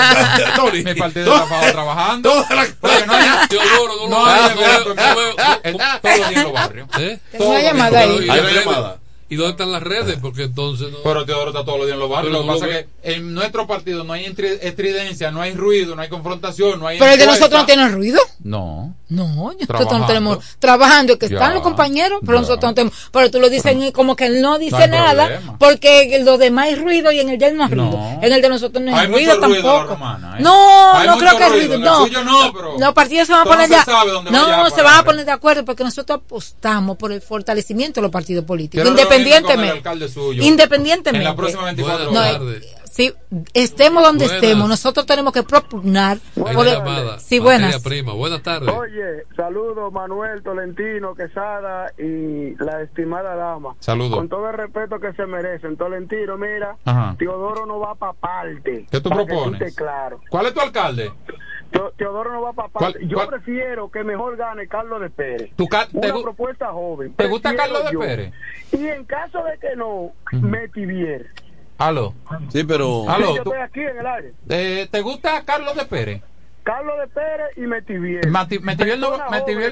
¿Cómo Tony, Mi partido todas- está trabajando. todas las Porque no hay Teodoro, no, No lo hay en los barrios. ¿Eh? Tengo una llamada ahí. ¿Y, Hay una llamada. ¿Y dónde están las redes? Porque entonces no. Pero Teodoro está todos los días en los barrios. Pero Lo que pasa es que en nuestro partido no hay estri- estridencia, no hay ruido, no hay confrontación, no hay. Pero el de nosotros no tiene ruido. No. No, nosotros no tenemos trabajando, que están Ya. los compañeros, pero Ya. nosotros no tenemos. Pero tú lo dices en- como que él no dice hay nada, problema. porque en los demás hay ruido y en el de él no hay ruido. No. En el de nosotros no hay, Hay ruido mucho ruido tampoco. romana, ¿eh? No, Hay no mucho creo que hay ruido, ruido. No, no, los partidos se van a poner ya. No, se van a agarrar. poner de acuerdo porque nosotros apostamos por el fortalecimiento de los partidos políticos, Quiero independientemente. Independientemente. En la próxima 24 No, horas. Sí, estemos donde Buenas. estemos, nosotros tenemos que propugnar. Llamada. Sí, buenas. prima. Buenas tardes. Oye, saludos Manuel Tolentino, Quesada y la estimada dama. Saludos. Con todo el respeto que se merecen. Tolentino, mira, Ajá. Teodoro no va para parte. ¿Qué tú que propones? claro. ¿Cuál es tu alcalde? Teo- Teodoro no va para ¿Cuál- parte. Yo cuál- prefiero que mejor gane Carlos de Pérez. ¿Tu ca- Una propuesta joven. ¿Te gusta Carlos de yo. Pérez? Y en caso de que no, Metivier. Aló. Sí, pero. Aló, Sí, yo estoy aquí en el aire. Eh, ¿Te gusta Carlos de Pérez? Carlos de Pérez y Metivier. Mati- Metivier no-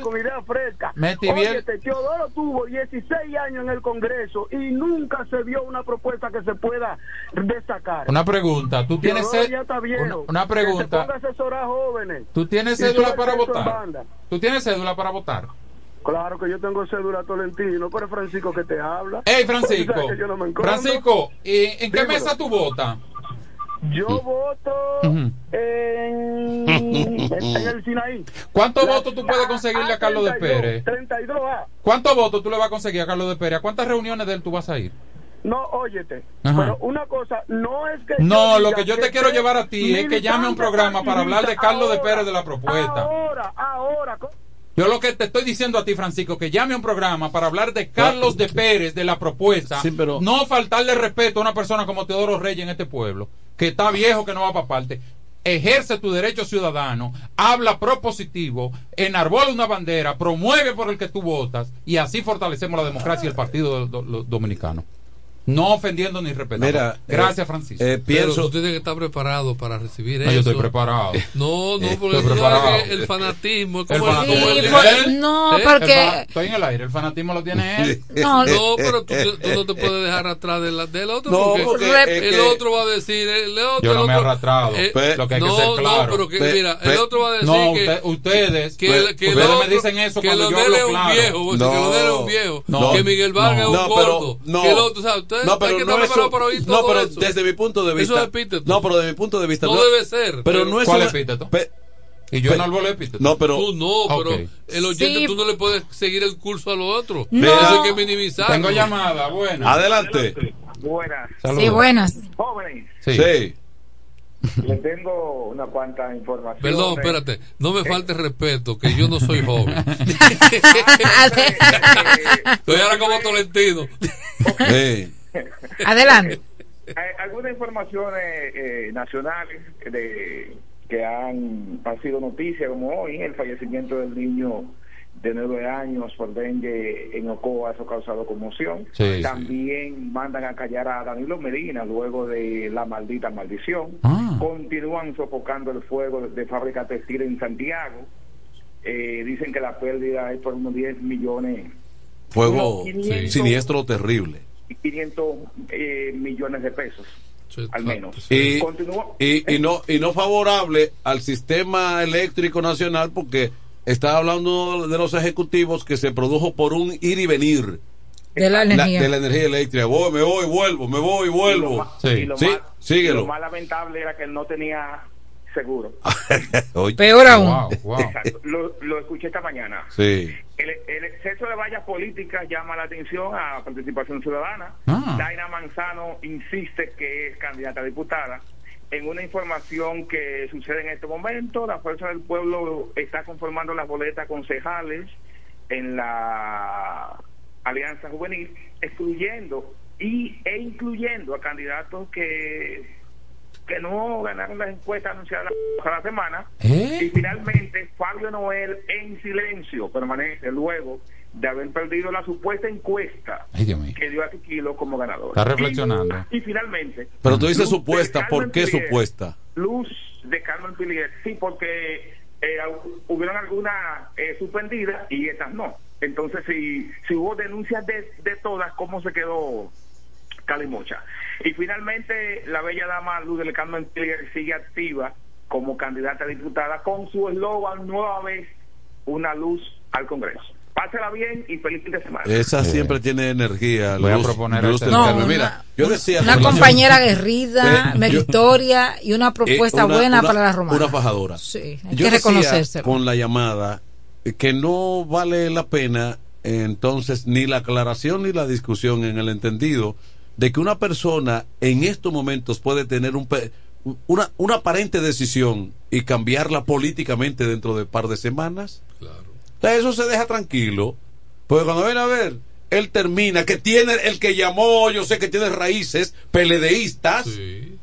con idea fresca. Metivier- Oye, este Teodoro tuvo 16 años en el Congreso y nunca se vio una propuesta que se pueda destacar. Una pregunta. ¿Tú tienes viejo. una, una Que se pregunta. ponga a asesorar jóvenes. ¿Tú tienes cédula para votar? ¿Tú tienes cédula para votar? Claro que yo tengo cédula Tolentino, pero Francisco que te habla. Hey, Francisco. sabes que yo no me encondo. Francisco, ¿y ¿en qué Dímelo. mesa tú votas? Yo voto Ujú. en, en el Sinaí. ¿Cuántos votos tú puedes conseguirle a Carlos de 32, Pérez? 32A. ¿Cuántos votos tú le vas a conseguir a Carlos de Pérez? ¿A cuántas reuniones de él tú vas a ir? No, óyete. Ajá. Pero una cosa, no es que. No, lo que yo te quiero llevar a ti es que llame a un programa para hablar de Carlos de Pérez de la propuesta. Ahora, ahora. Yo lo que te estoy diciendo a ti, Francisco, que llame a un programa para hablar de Carlos de Pérez de la propuesta. Sí, pero- No faltarle respeto a una persona como Teodoro Reyes en este pueblo, que está viejo, que no va para parte. Ejerce tu derecho ciudadano, habla propositivo, enarbola una bandera, promueve por el que tú votas y así fortalecemos la democracia y el Partido do- do- Dominicano. No ofendiendo ni respetando. Mira, Gracias, eh, Francisco. eh, Pero pienso. tú tienes que estar preparado para recibir No, eso. yo estoy preparado. No, no, Eh, porque estoy sabes que el fanatismo es El como el, fanatismo el nivel. tiene él. No, ¿Eh? porque- El Estoy en el aire, el fanatismo lo tiene él. No, No, pero tú, tú no te puedes dejar atrás de la- del otro No, porque, porque el es que- otro va a decir el otro, Yo no el me he arrastrado. eh, Pe- lo que hay que no, ser claro. no, pero que Pe- mira, el pe- otro va a decir No, que, usted- ustedes, que, pues, que el ustedes me otro- dicen eso que cuando lo yo hablo es un claro. No, que lo de él es un viejo, no, que Miguel Vargas no, es un no, pero- gordo, no. que el otro, o No, hay pero que no estar eso- para oír no, todo pero eso. desde mi punto de Eso vista. es epíteto. No, pero desde mi punto de vista. No debe ser, Pero pero- no es ¿Cuál una- epíteto? pe- Y yo Pe- no epíteto. No, pero. Tú no, pero Ok. el oyente Sí. tú no le puedes seguir el curso al otro. No. Eso hay que minimizar. Tengo llamada, buena. Adelante. Buenas. Sí, buenas. Jóvenes, Sí. Sí. les tengo una cuanta información. Perdón, espérate, no me falte respeto, que yo no soy joven. Estoy ahora como Tolentino. Sí. Adelante. Hay algunas informaciones eh, nacionales de que han, han sido noticia, como hoy, el fallecimiento del niño de nueve años por dengue en Ocoa, eso ha causado conmoción. Sí, También mandan a callar a Danilo Medina luego de la maldita maldición. Ah. Continúan sofocando el fuego de, fábrica textil en Santiago. Eh, dicen que la pérdida es por unos 10 millones Fuego Unos 500. siniestro terrible. Y 500 eh, millones de pesos, Sí, al menos. Y, y, y no y no favorable al sistema eléctrico nacional porque está hablando de los ejecutivos que se produjo por un ir y venir De la la- energía. de la energía eléctrica. Voy, me voy, vuelvo, me voy, Y lo vuelvo. más- Sí. y lo Sí, más- síguelo. Lo más lamentable era que él no tenía seguro. Peor aún. Wow, wow. Exacto. Lo, lo escuché esta mañana. sí. El, el exceso de vallas políticas llama la atención a participación ciudadana. Ah. Daina Manzano insiste que es candidata a diputada. En una información que sucede en este momento, la Fuerza del Pueblo está conformando las boletas concejales en la Alianza Juvenil, excluyendo y, e incluyendo a candidatos que que no ganaron las encuestas anunciadas la semana ¿Eh? y finalmente Fabio Noel en silencio permanece luego de haber perdido la supuesta encuesta Ay, Dios mío. que dio a Kikilo como ganador. Está reflexionando. Y, y finalmente. Pero tú dices supuesta, ¿por qué Pilier. supuesta? Luz de Carmen Pilier, sí, porque eh, hubieron algunas eh, suspendidas y estas no. Entonces, si, si hubo denuncias de, de todas, ¿cómo se quedó Calimocha? Y finalmente, la bella dama Luz del Carmen sigue activa como candidata a diputada con su eslogan nueva vez, una luz al Congreso. Pásela bien y feliz fin de semana. Esa siempre tiene energía. Voy a Luz- proponer Luz ese del No, Carmen. una- Mira, yo decía Una compañera aguerrida, Eh, meritoria y una propuesta Eh, una- buena una- para la romana. Una fajadora. Sí, hay Yo que decía reconocérselo. con la llamada eh, que no vale la pena eh, entonces ni la aclaración ni la discusión en el entendido de que una persona en estos momentos puede tener un pe- una, una aparente decisión y cambiarla políticamente dentro de un par de semanas. Claro. Entonces, eso se deja tranquilo. Porque cuando ven a ver, él termina, que tiene el que llamó, yo sé que tiene raíces peledeístas. Sí.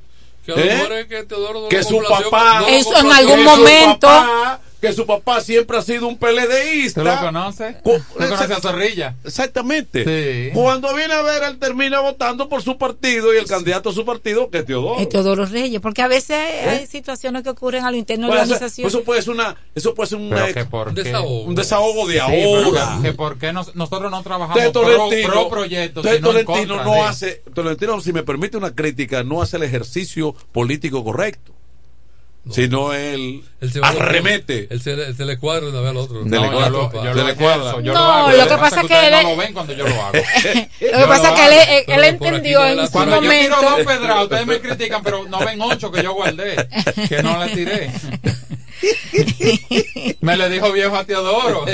Que ¿Eh? es que Teodoro no que su papá no Eso en algún momento- papá- que su papá siempre ha sido un peledeísta ¿Tú lo conoces? Co- ¿Tú conoces a Zorrilla? exactamente Sí. cuando viene a ver él termina votando por su partido y el candidato a su partido que es Teodoro Es Teodoro Reyes, porque a veces hay situaciones que ocurren a lo interno de la organización. eso puede ser una eso puede ser una Pero ex- que por Un qué. desahogo. un desahogo de Sí, ahora que, por qué nos- nosotros no trabajamos pro, pro proyectos, en contra no de- hace Tolentino si me permite una crítica no hace el ejercicio político correcto sino él Él se arremete Él se, le- se le cuadra una vez al otro. No, cuadra, lo, yo se le cuadra. yo No, lo lo que pasa es que ustedes él- no lo ven cuando yo lo hago. Lo que pasa es que él, entendió no en su Cuando yo tiro momento. dos pedradas, ustedes me critican, pero no ven ocho que yo guardé, que no le tiré. me le dijo viejo a Teodoro.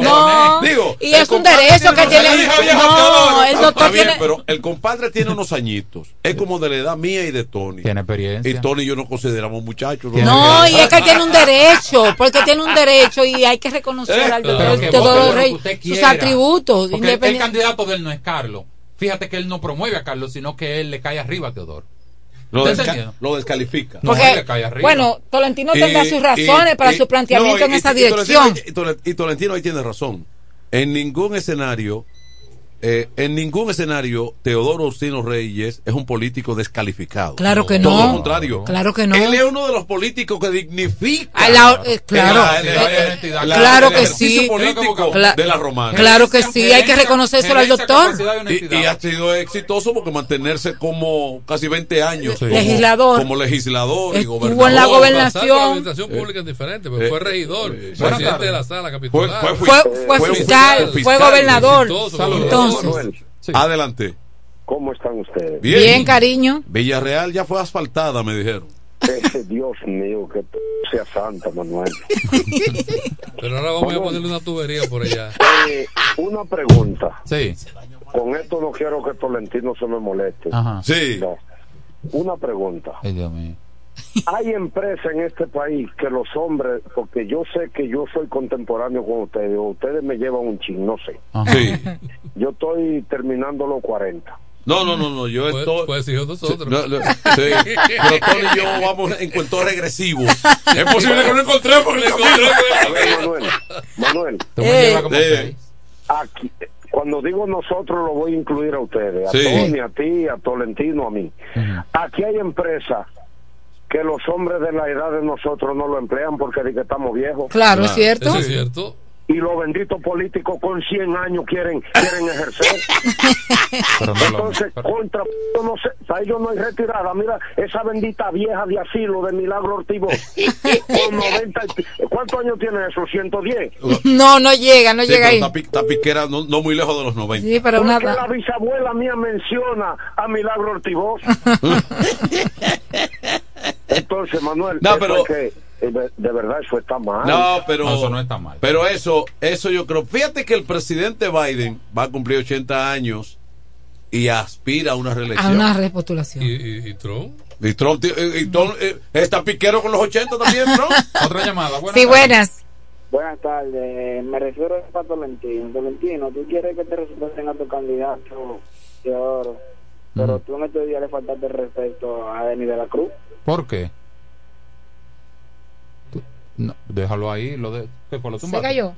No, Digo, y es un derecho que tiene No, el Está doctor bien, tiene. pero el compadre tiene unos añitos. Es como de la edad mía y de Tony. Tiene experiencia. Y Tony y yo nos consideramos muchachos. No, y es que tiene un derecho, porque tiene un derecho y hay que reconocer al Pero doctor Teodoro usted sus atributos. Porque el, candidato de él no es Carlos. Fíjate que él no promueve a Carlos, sino que él le cae arriba a Teodoro. Lo, descalifica. Porque, bueno, Tolentino tendrá Y- sus razones y- para y- su planteamiento no, en y- esa y Tolentino- dirección. Y Tolentino, y Tolentino ahí tiene razón. En ningún escenario, eh, en ningún escenario, Teodoro Ustino Reyes es un político descalificado. Claro que Todo no. lo contrario. Claro que no. Él es uno de los políticos que dignifica. La- eh, claro. la- Eh, la- eh, la- claro que sí. político Cla- de la romana. Claro que sí, hay que reconocérselo al doctor. Y, y ha sido exitoso porque mantenerse como casi 20 años como, Legislador. como legislador y Estuvo gobernador. en la gobernación. la administración pública es diferente, pero fue regidor, eh, presidente de la sala Fue, capitular. fue, Fue, fue fue fiscal, fiscal, fue gobernador. exitoso, Entonces, Manuel, Adelante. ¿cómo están ustedes? Bien. bien, cariño. Villarreal ya fue asfaltada, me dijeron. Dios mío, que tú seas santa, Manuel. Pero ahora vamos a ponerle una tubería por allá. Eh, una pregunta. Sí. Con esto no quiero que Tolentino se me moleste. Ajá. Sí. No. Una pregunta. Ay, Dios mío. Hay empresas en este país que los hombres, porque yo sé que yo soy contemporáneo con ustedes, o ustedes me llevan un ching, no sé. Sí. Yo estoy terminando los 40. No, no, no, no, yo Pues- estoy. pues, hijos nosotros. No, no, sí. Pero Tony y yo vamos en cuento regresivo. Es posible que no encontremos el A ver, Manuel, Manuel, Eh. aquí, cuando digo nosotros lo voy a incluir a ustedes, a Sí. Tony, a ti, a Tolentino, a mí. Aquí hay empresas que los hombres de la edad de nosotros no lo emplean porque de que estamos viejos. Claro, es cierto. Eso es cierto. Y los benditos políticos con 100 años quieren quieren ejercer. Pero no lo- Entonces, contra, yo no sé, para ellos no hay retirada. Mira, esa bendita vieja de asilo de Milagro Ortivo, con 90, y- ¿cuántos años tiene eso? ¿110? No, no llega, no Sí, llega ahí. está, pi- está piquera no, no muy lejos de los 90. Sí, pero una... la bisabuela mía menciona a Milagro Ortivoz. Entonces, Manuel, No, pero- que, eh, de, verdad eso está mal. No, pero No, eso no está mal. Pero eso, eso yo creo. Fíjate que el presidente Biden va a cumplir 80 años y aspira a una A reelección. una repostulación. ¿Y, y, y Trump? Y Trump, y- y Trump, eh, está piquero con los 80 también, Trump. Otra llamada. Buenas Sí, tardes. buenas. Buenas tardes, me refiero a Tolentino. Tolentino, tú quieres que te respeten a tu candidato de oro, pero tú en estos días le faltaste el respeto a Denis de la Cruz. ¿Por qué? No, déjalo ahí. Lo de, ¿qué fue? ¿Lo Se cayó.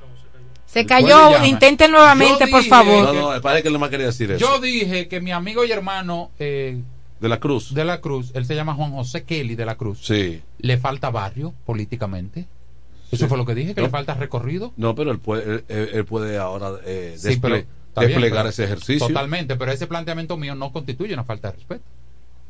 Se cayó. llama. Intenten nuevamente, por favor. No, no, parece que no más quería decir eso. Yo dije que mi amigo y hermano eh, de la Cruz. de la Cruz, él se llama Juan José Kelly de la Cruz, Sí. le falta barrio políticamente. Eso fue lo que dije, que No. le falta recorrido. No, pero él puede, él, puede ahora eh, Sí, desple- pero está bien, desplegar pero- ese ejercicio. Totalmente, pero ese planteamiento mío no constituye una falta de respeto.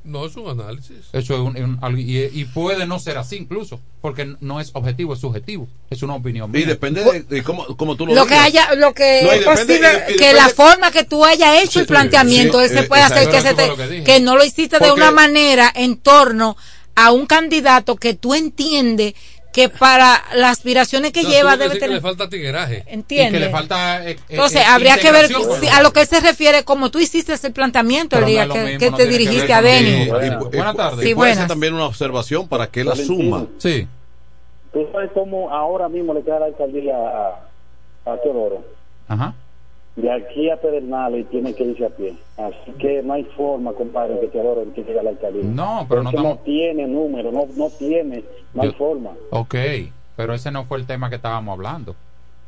No, es un análisis. Eso es un, y, y puede no ser así incluso, porque no es objetivo, es subjetivo. Es una opinión Y depende de, de cómo, cómo tú lo, Lo que haya, lo que No, es depende- posible, y de- y que depende- la forma que tú hayas hecho Sí, el planteamiento, sí, ese eh, puede hacer que se te, que no lo hiciste de una manera en torno a un candidato que tú entiendes que para las aspiraciones que No, lleva que debe decir que tener. le falta tigueraje. ¿Entiendes? Y que le falta. eh, eh, Entonces, eh, habría que ver si- a lo que se refiere, como tú hiciste ese planteamiento Pero el día no que, mismo, que no te que dirigiste ver a Denis. Buenas tardes. y Sí, puede ser buenas. también una observación para que él asuma. Sí. ¿Tú sabes cómo ahora mismo le queda la alcaldía a, a Teodoro? Ajá. De aquí a Pedernales tiene que irse a pie. Así que no hay forma, compadre, que Teodoro que llegue a la alcaldía. No, pero no estamos. no tiene número, no, no tiene, no hay forma. Ok, pero ese no fue el tema que estábamos hablando.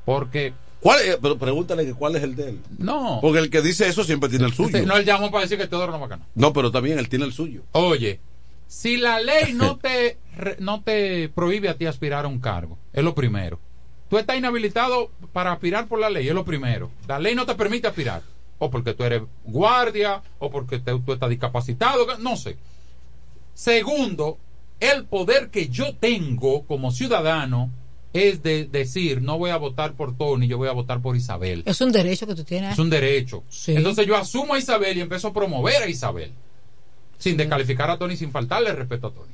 Porque. ¿Cuál es? Pero pregúntale que cuál es el de él. No. Porque el que dice eso siempre tiene el suyo. Este, no, él llamó para decir que Teodoro no va a ganar. No, pero también él tiene el suyo. Oye, si la ley no te, re- no te prohíbe a ti aspirar a un cargo, es lo primero. Tú estás inhabilitado para aspirar por la ley, es lo primero. La ley no te permite aspirar. O porque tú eres guardia, o porque te- tú estás discapacitado, no sé. Segundo, el poder que yo tengo como ciudadano es de decir, no voy a votar por Tony, yo voy a votar por Isabel. Es un derecho que tú tienes. Es un derecho. Sí. Entonces yo asumo a Isabel y empiezo a promover a Isabel. Sin descalificar a Tony, sin faltarle respeto a Tony.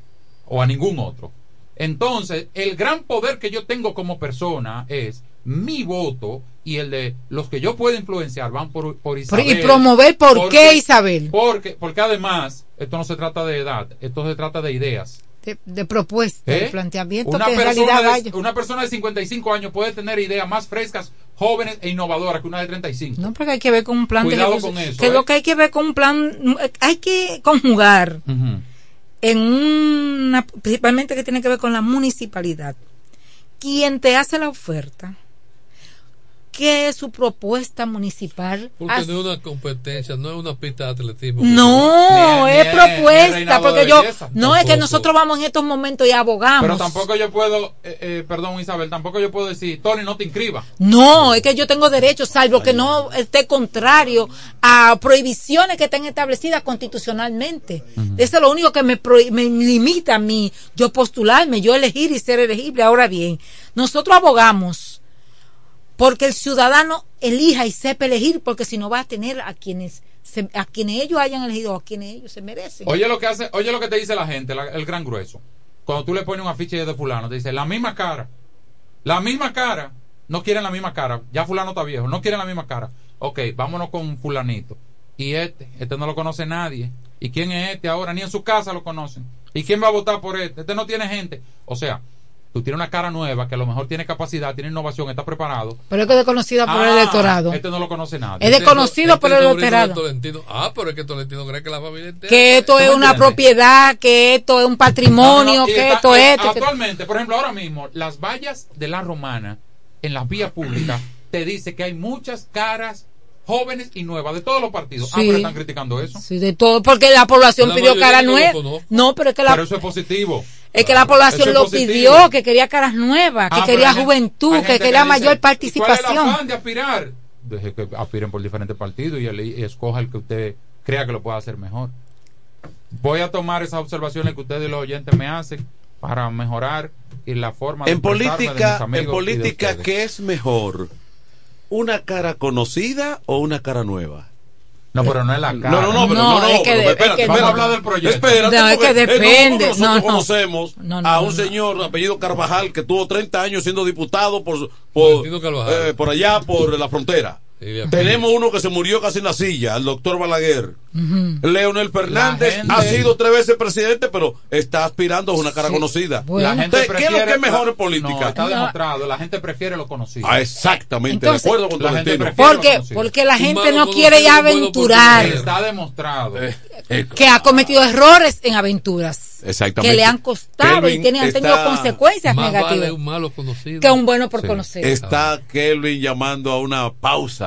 O a ningún otro. Entonces, el gran poder que yo tengo como persona es mi voto y el de los que yo puedo influenciar van por, por Isabel. y promover por Porque- qué Isabel. Porque, porque además, esto no se trata de edad, esto se trata de ideas. De, de propuesta, de ¿Eh? planteamiento Una que en persona, realidad de, vaya. una persona de 55 años puede tener ideas más frescas, jóvenes e innovadoras que una de 35. No, porque hay que ver con un plan Cuidado de con eso, que ¿eh? lo que hay que ver con un plan, hay que conjugar. En una, principalmente que tiene que ver con la municipalidad. Quien te hace la oferta, ¿qué es su propuesta municipal? Porque no es una competencia, no es una pista de atletismo. No, Ni- es ni- propuesta, porque yo, belleza. no es que nosotros vamos en estos momentos y abogamos. Pero tampoco yo puedo, eh, eh, perdón Isabel, tampoco yo puedo decir, Tony, no te inscribas. No, es que yo tengo derecho, salvo que no esté contrario a prohibiciones que estén establecidas constitucionalmente. Eso es lo único que me, prohí- me limita a mí, yo postularme, yo elegir y ser elegible. Ahora bien, nosotros abogamos porque el ciudadano elija y sepa elegir, porque si no va a tener a quienes, se- a quienes ellos hayan elegido a quienes ellos se merecen. Oye lo que hace, oye lo que te dice la gente, la- el gran grueso. cuando tú le pones un afiche de fulano, te dice la misma cara. La misma cara. No quieren la misma cara. Ya fulano está viejo. No quieren la misma cara. Ok, vámonos con fulanito. Y este, este no lo conoce nadie. ¿Y quién es este ahora? Ni en su casa lo conocen. ¿Y quién va a votar por este? Este no tiene gente. O sea, tú tienes una cara nueva que a lo mejor tiene capacidad, tiene innovación, está preparado. Pero es que es desconocida por el Ah, electorado. Este no lo conoce nadie. Es desconocido Este por el electorado. Ah, pero es que Tolentino cree que la familia entera. Que esto es ¿Tú me una propiedad, que esto es un patrimonio, No, no, que está- esto es Actualmente, por ejemplo, ahora mismo, las vallas de la romana en las vías públicas te dice que hay muchas caras jóvenes y nuevas de todos los partidos. Ah, Sí. pero están criticando eso. Sí, de todo, porque la población La pidió cara nueva. No, pero es que la, Pero eso es positivo. Es que la población es lo positivo. pidió, que quería caras nuevas, que Ah, quería juventud, que quería dice, mayor ¿Cuál es el participación. afán de aspirar? Deje que aspiren por diferentes partidos y, el- y escoja el que usted crea que lo pueda hacer mejor. Voy a tomar esas observaciones que ustedes y los oyentes me hacen para mejorar y la forma de En de mis política, amigos en y de política. ¿qué es mejor? ¿Una cara conocida o una cara nueva? No, pero no es la cara. No, no, no, pero No, no, no, es que espérate, es que espérate. vamos a hablar del proyecto. Espérate, No, es que eh, no, depende. nosotros No, no. conocemos No, no, a un no. señor apellido Carvajal que tuvo 30 años siendo diputado por, por, eh, por allá, por la frontera. Tenemos uno que se murió casi en la silla, el doctor Balaguer. Leonel Fernández gente- ha sido tres veces presidente, pero está aspirando a una cara Sí. conocida. La gente ¿Qué es lo que es mejor en No, política? está demostrado. La gente prefiere lo conocido. Ah, exactamente, Entonces, de acuerdo con la gente prefiere Porque, porque la gente no quiere ya aventurar, Está demostrado. que ha cometido errores en aventuras, Exactamente. que le han costado Kelvin y tienen, han tenido consecuencias Más negativas. vale un malo conocido. que un bueno por Sí. conocer. Está Kelvin llamando a una pausa.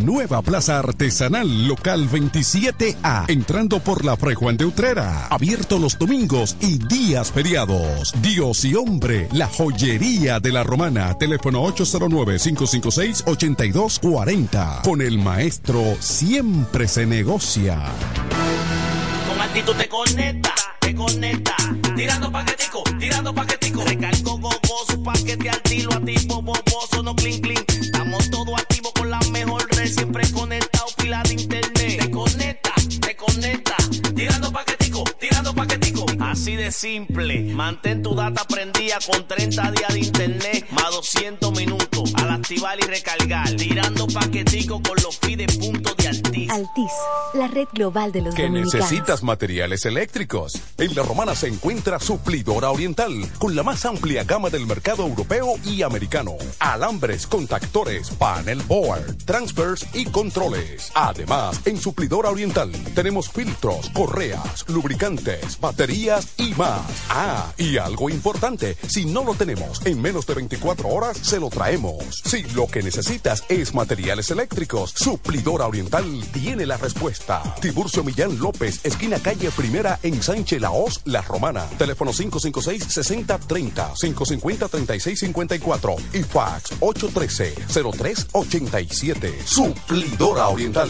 nueva Plaza Artesanal Local 27A, entrando por la Fray de Utrera. Abierto los domingos y días feriados. Dios y hombre, la joyería de la romana. Teléfono 809-556-8240. Con el maestro siempre se negocia. Con te conecta, te conecta. Tirando paquetico, tirando paquetico. Recargo gogoso, paquete al tiro, activo, boboso, no clean, clean. Estamos todos activos con la mejor red, siempre conectado, pila de internet. Te conecta, te conecta. Tirando paquetico, tirando paquetico. Así de simple. Mantén tu data prendida con 30 días de internet más 200 minutos al activar y recargar. Tirando paquetico con los fides puntos de Altis. Altis, la red global de los que necesitas materiales eléctricos. En La Romana se encuentra Suplidora Oriental, con la más amplia gama del mercado europeo y americano. Alambres, contactores, panel board, transfers y controles. Además, en Suplidora Oriental tenemos filtros, correas, lubricantes, baterías y más. Ah, y algo importante, si no lo tenemos en menos de 24 horas, se lo traemos. Si lo que necesitas es materiales eléctricos, Suplidora Oriental tiene la respuesta. Tiburcio Millán López, esquina calle Primera en Sánchez Laos, La Romana. Teléfono 556-6030, 550-3654 y fax 813-0387. Suplidora Oriental.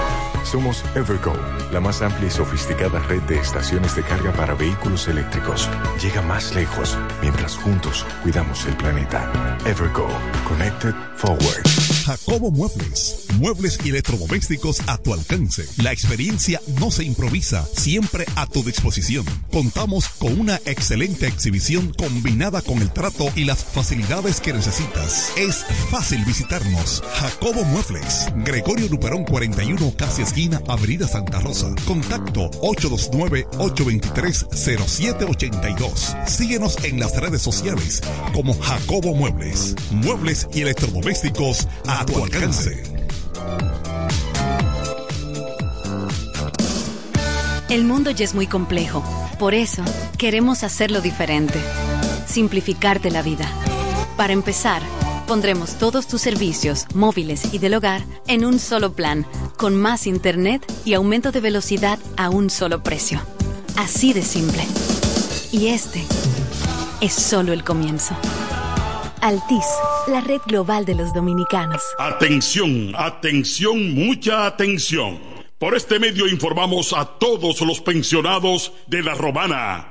Somos Evergo, la más amplia y sofisticada red de estaciones de carga para vehículos eléctricos. Llega más lejos mientras juntos cuidamos el planeta. Evergo, Connected Forward. Jacobo Muebles. Muebles y electrodomésticos a tu alcance. La experiencia no se improvisa, siempre a tu disposición. Contamos con una excelente exhibición combinada con el trato y las facilidades que necesitas. Es fácil visitarnos. Jacobo Muebles. Gregorio Luperón 41, casi esquina, Avenida Santa Rosa. Contacto 829-823-0782. Síguenos en las redes sociales como Jacobo Muebles. Muebles y electrodomésticos a tu alcance. El mundo ya es muy complejo. Por eso, queremos hacerlo diferente. Simplificarte la vida. Para empezar, pondremos todos tus servicios, móviles y del hogar, en un solo plan, con más internet y aumento de velocidad a un solo precio. Así de simple. Y este es solo el comienzo. Altis, la red global de los dominicanos. Atención, atención, mucha atención. Por este medio informamos a todos los pensionados de La Romana,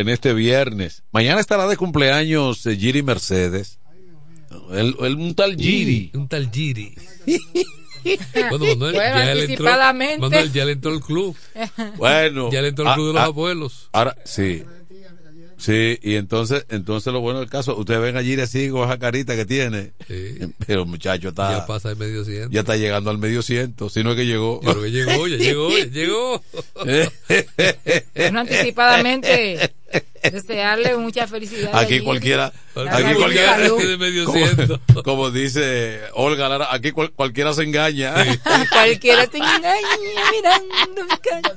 En este viernes. Mañana estará de cumpleaños eh, Giri Mercedes. El, el- un tal Giri. Un tal Giri. Bueno, Manuel, Bueno, ya, él entró, anticipadamente. Manuel, ya le entró al club. Bueno. Ya le entró al club de los ah, ah, abuelos. Ahora, sí. Sí, y entonces, entonces lo bueno del caso, ustedes ven a Giri así con esa carita que tiene. Pero muchacho está. Ya pasa el medio ciento. Ya está llegando al medio ciento, si no es que llegó. Yo creo que llegó, ya llegó, ya llegó. Bueno, anticipadamente desearle mucha felicidad. Aquí allí. cualquiera, aquí cualquiera, salud. como, como dice Olga Lara, aquí cual- cualquiera se engaña. Cualquiera te engaña mirando mi cara.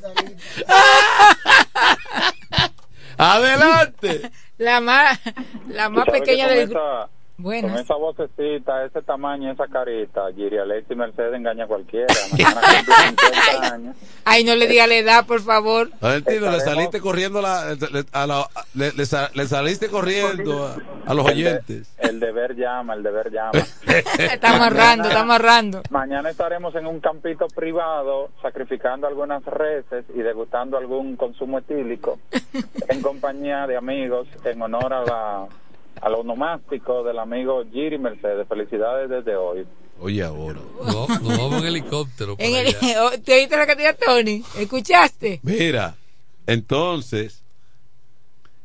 Adelante. La más, la más pequeña que del grupo. Buenas. Con esa vocecita, ese tamaño, esa carita, Giri Alexi Mercedes engaña a cualquiera. Mañana cumple 50 años. Ay, no le diga la edad, por favor. Valentino, le saliste corriendo la, le, a la- le- le le saliste corriendo a, a los oyentes. El deber llama, el deber llama. Estamos ahorrando, estamos ahorrando. Mañana estaremos en un campito privado sacrificando algunas reses y degustando algún consumo etílico en compañía de amigos en honor a la al onomástico del amigo Giri Mercedes. Felicidades desde hoy. Oye, ahora. No, nos vamos en helicóptero. En el, ¿Te oíste la cantidad, Tony? ¿Escuchaste? Mira, entonces,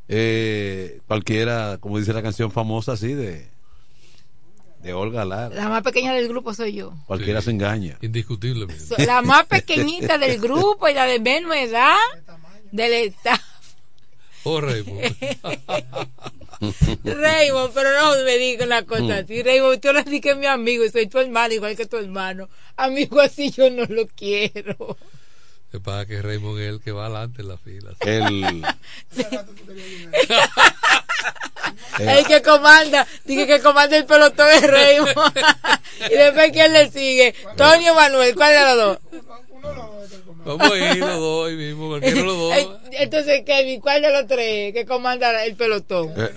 eh, cualquiera, como dice la canción famosa así de, de Olga Lara, La más pequeña del grupo soy yo. cualquiera se engaña. Indiscutiblemente. La más pequeñita del grupo y la de menos edad del estado. Oh, Raymond. Pero no me digas una cosa Mm. así. Raymond, tú no dices que es mi amigo y soy tu hermano igual que tu hermano. Amigo así yo no lo quiero. Es para que Raymond es el que va adelante en la fila. El, El que comanda, dije que comanda el pelotón es Raymond. y después quién le sigue, Tony o Manuel, ¿cuál de los dos? Vamos a ir los dos ahí mismo, cualquiera de los dos. Ay, Entonces, Kevin, ¿cuál de los tres que comanda el pelotón? Eh,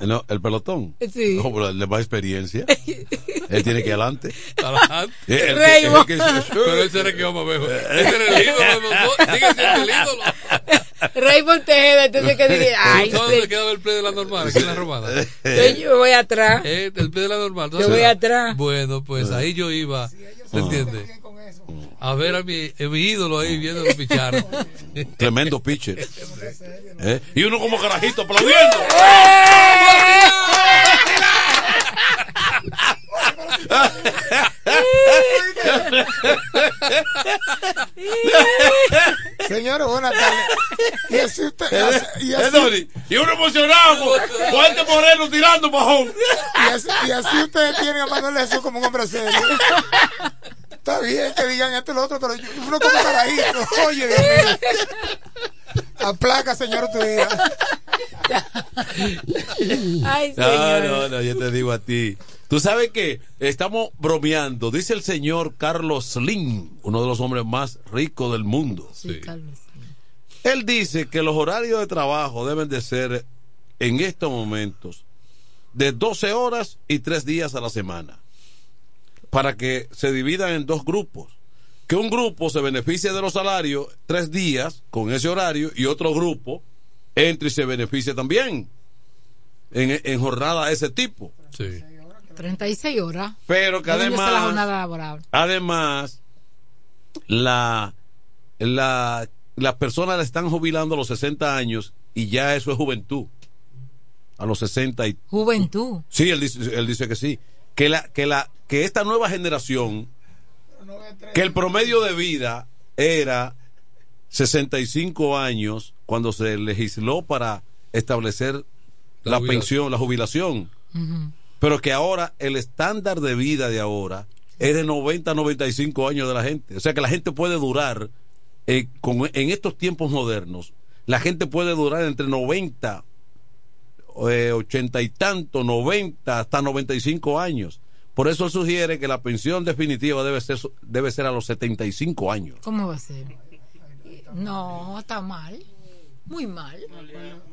eh, no, el pelotón. Sí. No, pero el de más experiencia. él tiene que ir adelante. Adelante. Eh, el que- Pero ese era el que vamos mejor. Ese era el ídolo de los dos. Sigue siendo el ídolo. Raymond Tejeda, entonces que diría, ay, ¿Sabes dónde quedaba el play de la normal? Aquí en la romana. yo, yo voy atrás. Eh, el play de la normal. ¿tú Yo voy atrás. Bueno, pues ahí yo iba. ¿Me entiendes? A ver a mi, a mi ídolo ahí viendo los pichar. Tremendo pitcher. Eh, Y uno como carajito aplaudiendo. Señor, buenas tardes. Y así usted. y así- y Eh, así- Y uno emocionado con este moreno tirando bajón. Y así, y así ustedes tienen a Manuel Jesús como un hombre serio. Está bien que digan esto y lo otro, pero yo- uno como carajito. Oye, Dios mío. Aplaca, señor, tu vida. Ay, No, señor. no, no, yo te digo a ti. Tú sabes que estamos bromeando. Dice el señor Carlos Slim, uno de los hombres más ricos del mundo. Él dice que los horarios de trabajo deben de ser en estos momentos de 12 horas y 3 días a la semana. Para que se dividan en dos grupos. Que un grupo se beneficie de los salarios tres días con ese horario y otro grupo entre y se beneficie también en, en jornada de ese tipo. Sí. 36 horas. Pero que ¿De dónde está la además, jornada laboral? además, la, la, las personas la están jubilando a los 60 años y ya eso es juventud. A los 60 y Juventud. Sí, él dice, él dice que sí. Que la, que la, que esta nueva generación, que el promedio de vida era 65 años cuando se legisló para establecer La pensión, la jubilación. Pero que ahora el estándar de vida de ahora es de 90 a 95 años de la gente. O sea que la gente puede durar, eh, con- en estos tiempos modernos, la gente puede durar entre 90 eh, 80 y tanto, 90 hasta 95 años. Por eso sugiere que la pensión definitiva debe ser, debe ser a los 75 años. ¿Cómo va a ser? No, está mal. Muy mal.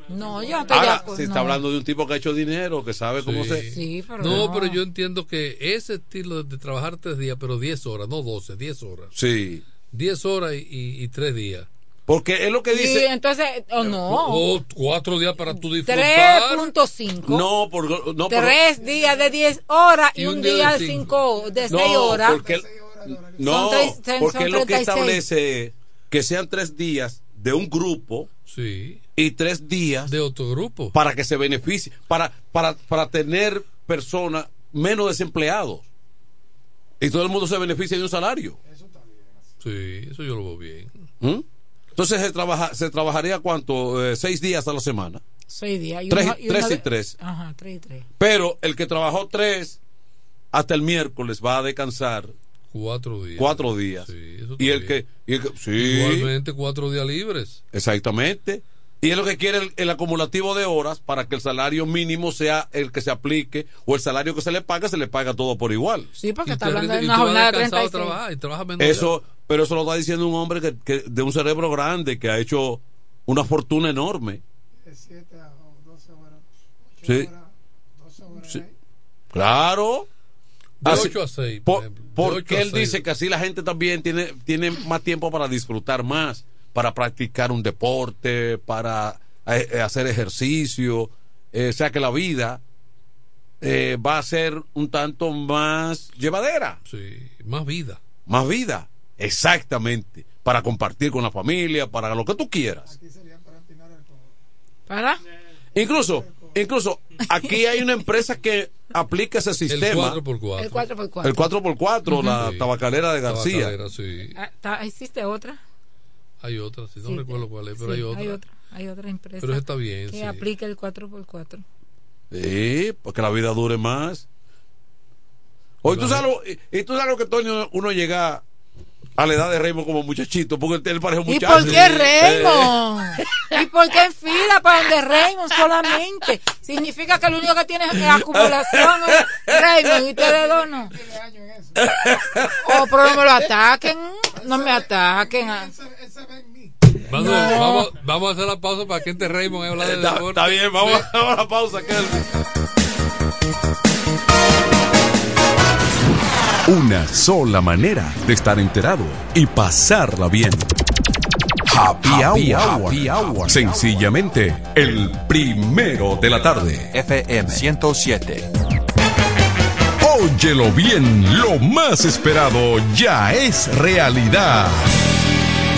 No, yo estoy Ahora, acuerdo, se está no. hablando de un tipo que ha hecho dinero, que sabe cómo se... Sí, pero No, no. pero yo entiendo que ese estilo de trabajar tres días, pero 10 horas, no 12, 10 horas. Sí. 10 horas y, y, y tres días. Porque es lo que Y dice... entonces, o no. O cuatro días para tu disfrutar. 3.5. No, por, no, Tres días de 10 horas y, Y un, un día, día de de cinco. 5, de 6 no, horas. porque no, Son tres- son porque es lo que 36. establece que sean tres días de un grupo Sí. y tres días de otro grupo para que se beneficie, para, para, para tener personas menos desempleados y todo el mundo se beneficia de un salario. Sí, eso yo lo veo bien. ¿Mm? Entonces se, trabaja, se trabajaría cuánto? Eh, seis días a la semana. 6 días. Tres- tres y tres. Ajá, 3 y 3. Pero el que trabajó tres hasta el miércoles va a descansar Cuatro días. cuatro días. eso y, el que, y el que- sí, Igualmente cuatro días libres. exactamente. Y es lo que quiere el, el acumulativo de horas para que el salario mínimo sea el que se aplique o el salario que se le paga se le paga todo por igual. Sí, porque Y está hablando de una jornada de descansado a 36. trabajar y trabaja menos Eso, pero eso lo está diciendo un hombre que, que- de un cerebro grande que ha hecho una fortuna enorme. Sí. Sí. Claro. De Así- ocho a seis, por por-. De porque ocho a él seis. dice que así la gente también tiene, tiene más tiempo para disfrutar más, para practicar un deporte, para eh, eh, hacer ejercicio. Eh, o sea que la vida eh, va a ser un tanto más llevadera. Sí, más vida. Más vida. Exactamente. Para compartir con la familia, para lo que tú quieras. ¿Para? Incluso, incluso aquí hay una empresa que aplica ese sistema. 4x4. El 4x4. El 4x4, la Sí. tabacalera de García. Tabacalera, sí. Ah, ¿Existe otra? Hay otra, si no Sí, recuerdo cuál es, pero sí, hay otra. Hay otra, hay otra empresa. Pero está bien, Que sí. aplica el 4x4. Sí, porque la vida dure más. Hoy tú sabes lo, y, y tú sabes lo que Toño uno llega a la edad de Raymond como muchachito, porque él parece un ¿Y muchacho. por qué Raymond? ¿Y por qué en fila para donde Raymond solamente? Significa que lo único que tiene es acumulación es Raymond y ustedes dos no. Oh, pero no me lo ataquen, no me ataquen. Vamos, vamos a hacer la pausa para que entre Raymond y hablar de Está, deporte. está bien, vamos, vamos a la pausa. Kelvin. Una sola manera de estar enterado y pasarla bien. Happy, hour. Happy Hour. Sencillamente, el primero de la tarde. FM 107. Óyelo bien, lo más esperado ya es realidad.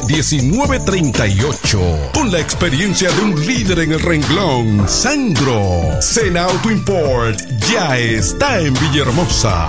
809-866-1938. Con la experiencia de un líder en el renglón, Sandro. Sena Auto Import ya está en Villahermosa.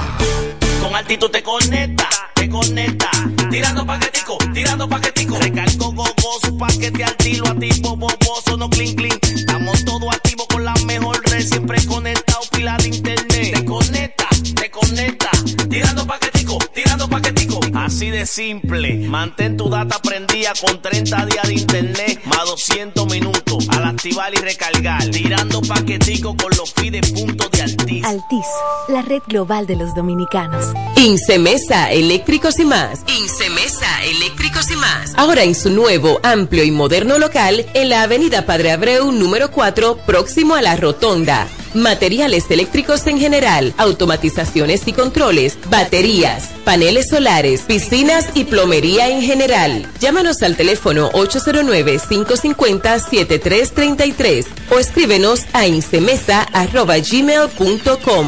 Con altitud te conecta, te conecta. Tirando paquetico, tirando paquetico. Recargo gogoso, paquete al tiro, activo, boboso, no clean clean. Estamos todos activos con la mejor red, siempre conectado, pila de internet. Te conecta, te conecta. Tirando paquetico, tirando paquetico. Así de simple, mantén tu data prendida con 30 días de internet, más 200 minutos al activar y recargar. Tirando paquetico con los fides puntos de Altis. Altis, la red global de los dominicanos. Incemesa Eléctricos y más. Incemesa Eléctricos y más. Ahora en su nuevo, amplio y moderno local en la Avenida Padre Abreu número 4, próximo a la Rotonda. Materiales eléctricos en general, automatizaciones y controles, baterías, paneles solares, piscinas y plomería en general. Llámanos al teléfono 809-550-7333 o escríbenos a incemesa.gmail.com.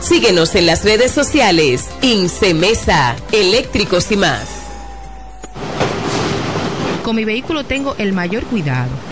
Síguenos en las redes sociales. Incemesa, eléctricos y más. Con mi vehículo tengo el mayor cuidado.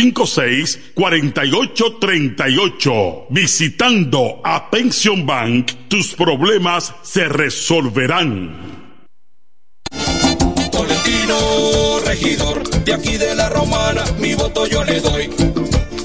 809-556-4838. Visitando a Pension Bank, tus problemas se resolverán. Tolentino, regidor, de aquí de la Romana, mi voto yo le doy.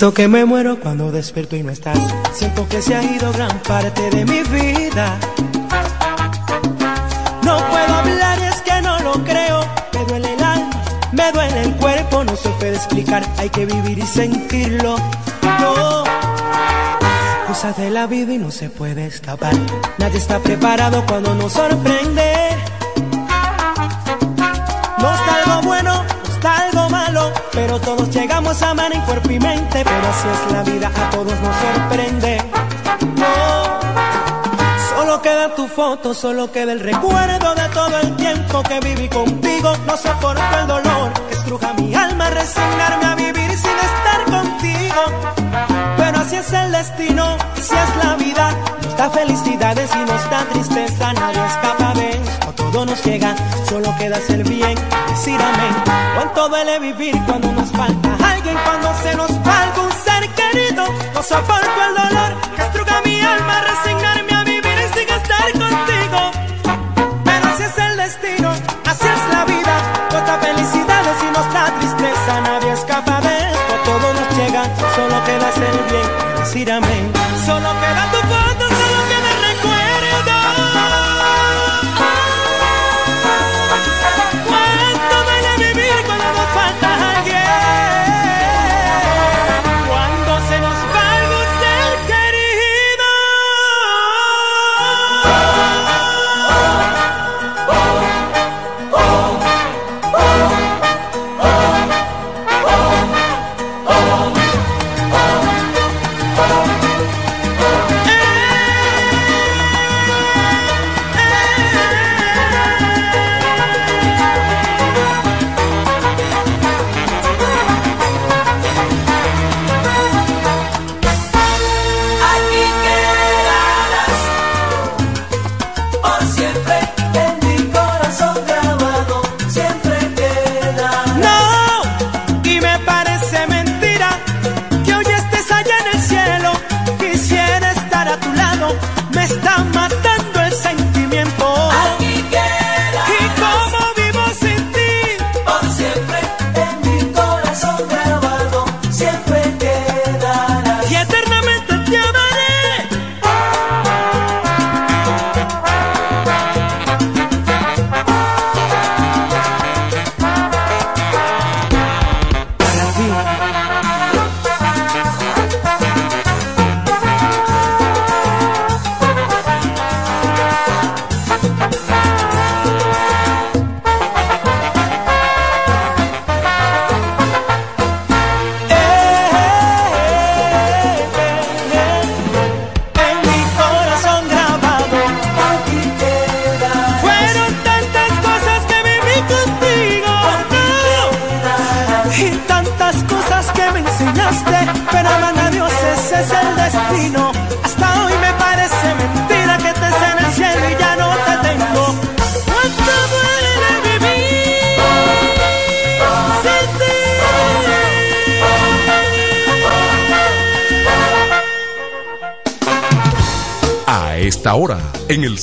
Siento que me muero cuando despierto y no estás. Siento que se ha ido gran parte de mi vida. No puedo hablar y es que no lo creo. Me duele el alma, me duele el cuerpo. No se puede explicar, hay que vivir y sentirlo. No. Cosas de la vida y no se puede escapar. Nadie está preparado cuando nos sorprende. Pero todos llegamos a amar en cuerpo y mente. Pero así es la vida, a todos nos sorprende. No, solo queda tu foto, solo queda el recuerdo de todo el tiempo que viví contigo. No soporto el dolor estruja mi alma, resignarme a vivir sin estar contigo. Pero así es el destino, así es la vida. Nos da felicidades y nos da tristeza, nadie escapa de todo nos llega. Solo queda hacer bien, decir amén. Cuánto duele vivir cuando nos falta alguien, cuando se nos va algún ser querido. No soporto el dolor que estruga mi alma, resignarme a vivir sin estar contigo. Pero así es el destino, así es la vida. Nos da felicidades y nos da tristeza, nadie escapa de esto, todo nos llega. Solo queda hacer bien, decir amén.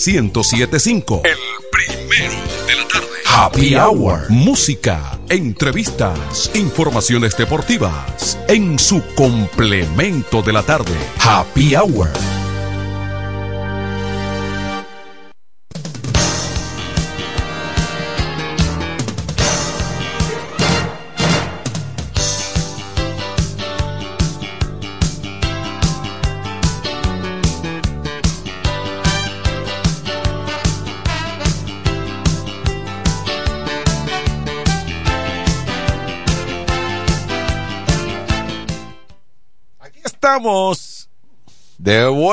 1075. El primero de la tarde. Happy Hour. Música, entrevistas, informaciones deportivas. En su complemento de la tarde. Happy Hour.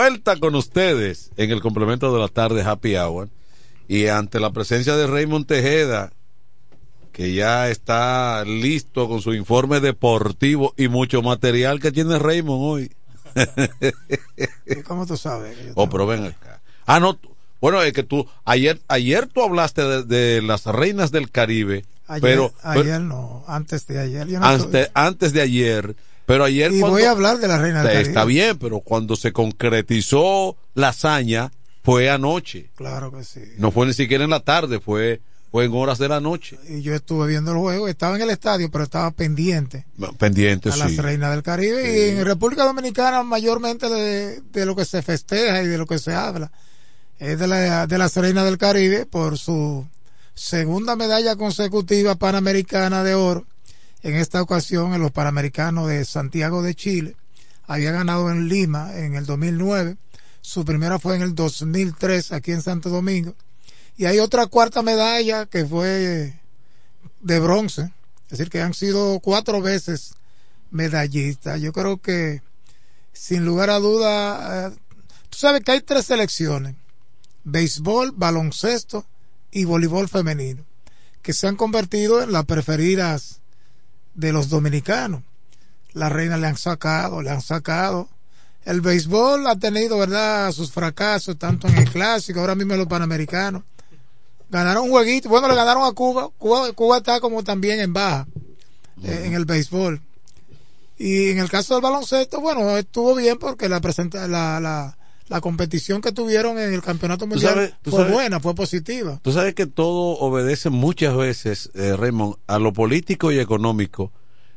Vuelta con ustedes en el complemento de la tarde Happy Hour y ante la presencia de Raymond Tejeda que ya está listo con su informe deportivo y mucho material que tiene Raymond hoy. ¿Y ¿Cómo tú sabes? que yo Oh, pero ven acá. Ah, no. Bueno, es que tú, ayer, ayer tú hablaste de, de las reinas del Caribe, Ayer, pero, pero ayer no, antes de ayer. Yo no antes, antes de ayer, pero ayer Y cuando- voy a hablar de la reina del Caribe. Está bien, pero cuando se concretizó la hazaña fue anoche. Claro que sí. No fue ni siquiera en la tarde, fue fue en horas de la noche. Y yo estuve viendo el juego, estaba en el estadio, pero estaba pendiente Pendiente, a sí. reinas del Caribe. Y en República Dominicana, mayormente de, de lo que se festeja y de lo que se habla, es de, la, de las reinas del Caribe por su segunda medalla consecutiva panamericana de oro. En esta ocasión, en los Panamericanos de Santiago de Chile. Había ganado en Lima en el 2009. Su primera fue en el 2003 aquí en Santo Domingo. Y hay otra cuarta medalla que fue de bronce. Es decir, que han sido cuatro veces medallistas. Yo creo que, sin lugar a duda, eh, tú sabes que hay tres selecciones. Béisbol, baloncesto y voleibol femenino. Que se han convertido en las preferidas de los dominicanos. Las reinas le han sacado, le han sacado. El béisbol ha tenido, ¿verdad?, sus fracasos, tanto en el clásico, ahora mismo en los panamericanos. Ganaron un jueguito, bueno, le ganaron a Cuba. Cuba, Cuba está como también en baja eh, en el béisbol. Y en el caso del baloncesto, bueno, estuvo bien porque la, presenta, la, la, la competición que tuvieron en el campeonato mundial sabes- fue sabes- buena, fue positiva. Tú sabes que todo obedece muchas veces, eh, Raymond, a lo político y económico.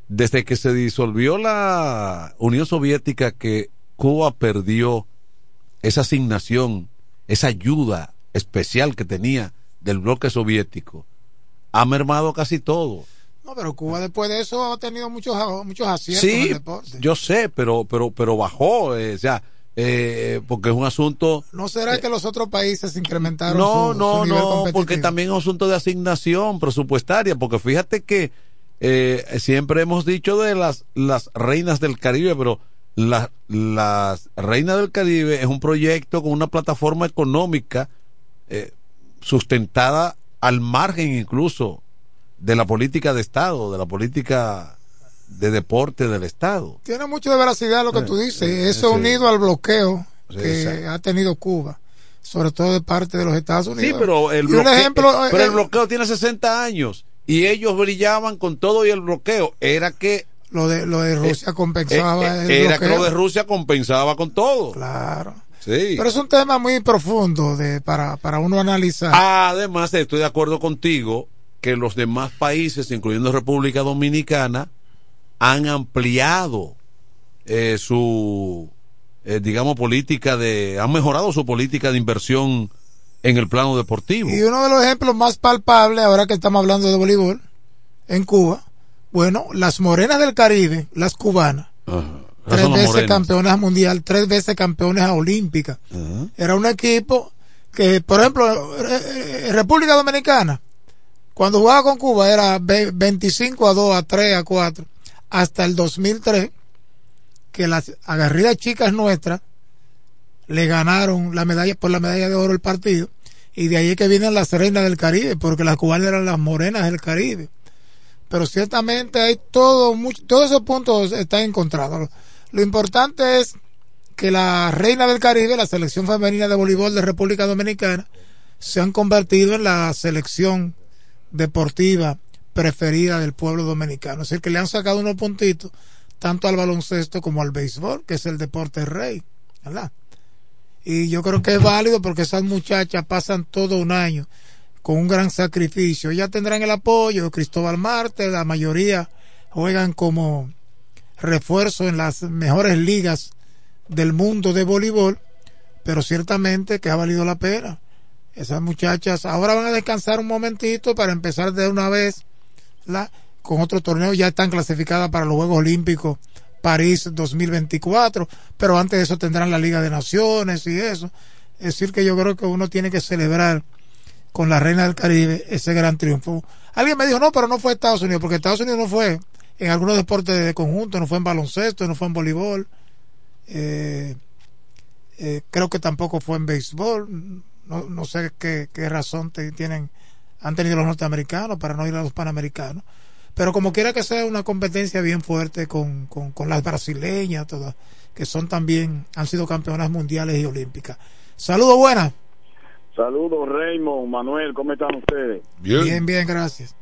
Desde que se disolvió la Unión Soviética, que Cuba perdió esa asignación, esa ayuda especial que tenía del bloque soviético, ha mermado casi todo. No, pero Cuba después de eso ha tenido muchos, muchos aciertos en el Sí, deporte. yo sé, pero pero pero bajó, eh, o sea, eh, porque es un asunto ¿No será que los otros países incrementaron no, su, no, su nivel no, competitivo? porque también es un asunto de asignación presupuestaria, porque fíjate que eh, siempre hemos dicho de las, las reinas del Caribe, pero la- las reinas del Caribe es un proyecto con una plataforma económica eh, sustentada al margen incluso de la política de Estado, de la política de deporte del Estado. Tiene mucho de veracidad lo que tú dices. eh, Eso sí. unido al bloqueo Sí, que exacto. ha tenido Cuba, sobre todo de parte de los Estados Unidos. Sí, pero el bloqueo, ejemplo, pero el eh, bloqueo tiene 60 años y ellos brillaban con todo y el bloqueo. Era que lo de, lo de Rusia compensaba eh, era que lo de Rusia compensaba con todo. Claro. Sí. Pero es un tema muy profundo de, para, para uno analizar. Además, estoy de acuerdo contigo que los demás países, incluyendo República Dominicana, han ampliado eh, su, eh, digamos, política de, han mejorado su política de inversión en el plano deportivo. Y uno de los ejemplos más palpables, ahora que estamos hablando de voleibol, en Cuba, bueno, las morenas del Caribe, las cubanas, tres veces morenas. campeonas mundial, tres veces campeones olímpicas. Ajá. Era un equipo que, por ejemplo, eh, eh, República Dominicana, cuando jugaba con Cuba era ve- 25 a 2, a 3, a 4, hasta el 2003, que las agarridas chicas nuestras le ganaron la medalla por la medalla de oro el partido y de ahí es que vienen las reinas del Caribe porque las cubanas eran las morenas del Caribe. Pero ciertamente hay todo mucho, todos esos puntos están encontrados lo, lo importante es que la reina del Caribe la selección femenina de voleibol de República Dominicana se han convertido en la selección deportiva preferida del pueblo dominicano es decir que le han sacado unos puntitos tanto al baloncesto como al béisbol que es el deporte rey ¿verdad? y yo creo que es válido porque esas muchachas pasan todo un año con un gran sacrificio. Ya tendrán el apoyo de Cristóbal Marte, la mayoría juegan como refuerzo en las mejores ligas del mundo de voleibol, pero ciertamente que ha valido la pena. Esas muchachas ahora van a descansar un momentito para empezar de una vez con otro torneo. Ya están clasificadas para los Juegos Olímpicos París 2024, pero antes de eso tendrán la Liga de Naciones y eso. Es decir, que yo creo que uno tiene que celebrar con la Reina del Caribe ese gran triunfo. Alguien me dijo, no, pero no fue Estados Unidos, porque Estados Unidos no fue en algunos deportes de conjunto, no fue en baloncesto, no fue en voleibol, eh, eh, creo que tampoco fue en béisbol, no, sé qué, qué razón tienen, han tenido los norteamericanos para no ir a los panamericanos, pero como quiera que sea una competencia bien fuerte con, con, con las brasileñas, todas, que son también, han sido campeonas mundiales y olímpicas. Saludos, buenas. Saludos Raymond, Manuel, ¿cómo están ustedes? Bien, bien, gracias.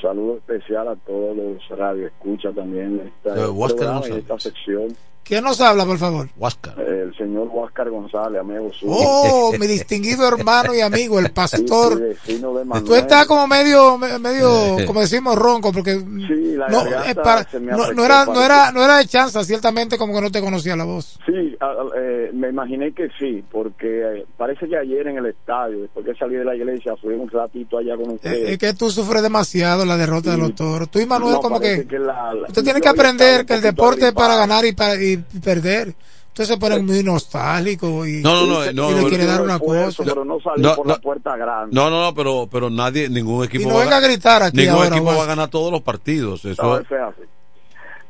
Saludo especial a todos los radioescuchas también de esta, González. esta sección. ¿Quién nos habla, por favor? Huáscar. El señor Huáscar González, amigo suyo. Oh, mi distinguido hermano y amigo, el pastor. Sí, de. Tú estás como medio, me- medio, como decimos, ronco, porque la no, garganta es para- se me no, no afectó, era, no era, no era de chanza, ciertamente como que no te conocía la voz. Sí, a- a- eh, me imaginé que sí, porque eh, parece que ayer en el estadio, después que salí de la iglesia, fui un ratito allá con Es, ustedes. es que tú sufres demasiado la derrota de los toros. Tú y Manuel No, como parece que, la- la- usted tiene yo que aprender que el deporte es para ganar y para y perder. Usted se pone muy nostálgico y, No, no, no, y no, le no, quiere no, dar no, una cosa. pero no salí No, por no. la puerta grande. No, no, no, pero, pero nadie, ningún equipo. Y no va venga a gritar aquí Ningún ahora, equipo va a ganar todos los partidos. Eso es así.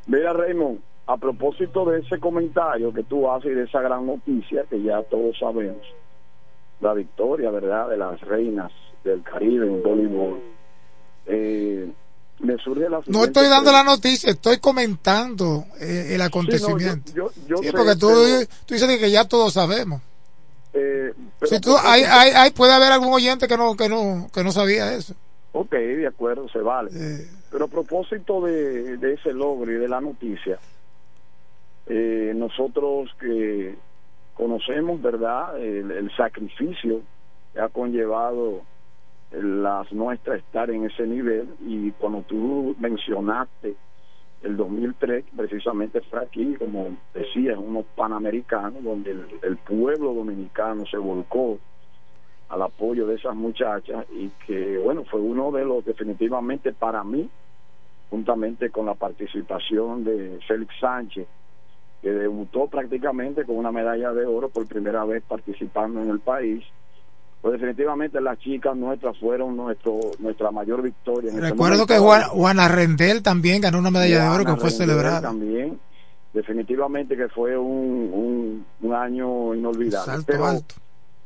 Mira, Raymond, a propósito de ese comentario que tú haces y de esa gran noticia que ya todos sabemos, la victoria, ¿verdad?, de las reinas del Caribe en voleibol, eh, me surge la No estoy dando pregunta. la noticia, estoy comentando eh, el acontecimiento. Sí, no, yo- yo- yo Sí, sé, porque tú, dices que ya todos sabemos. Eh, pero Si tú, por hay, hay, hay, puede haber algún oyente que no, que no, que no sabía eso. Ok, de acuerdo, se vale. Pero a propósito de, de ese logro y de la noticia, eh, nosotros que conocemos, ¿verdad?, el, el sacrificio que ha conllevado las nuestras estar en ese nivel. Y cuando tú mencionaste el 2003 precisamente fue aquí como decías unos panamericanos donde el, el pueblo dominicano se volcó al apoyo de esas muchachas y que bueno fue uno de los definitivamente para mí juntamente con la participación de Félix Sánchez que debutó prácticamente con una medalla de oro por primera vez participando en el país pues definitivamente las chicas nuestras fueron nuestro nuestra mayor victoria en Recuerdo momento. que Juan, Juana Rendel también ganó una medalla de oro que fue Rendel celebrada. también definitivamente que fue un, un, un año inolvidable Salto pero alto.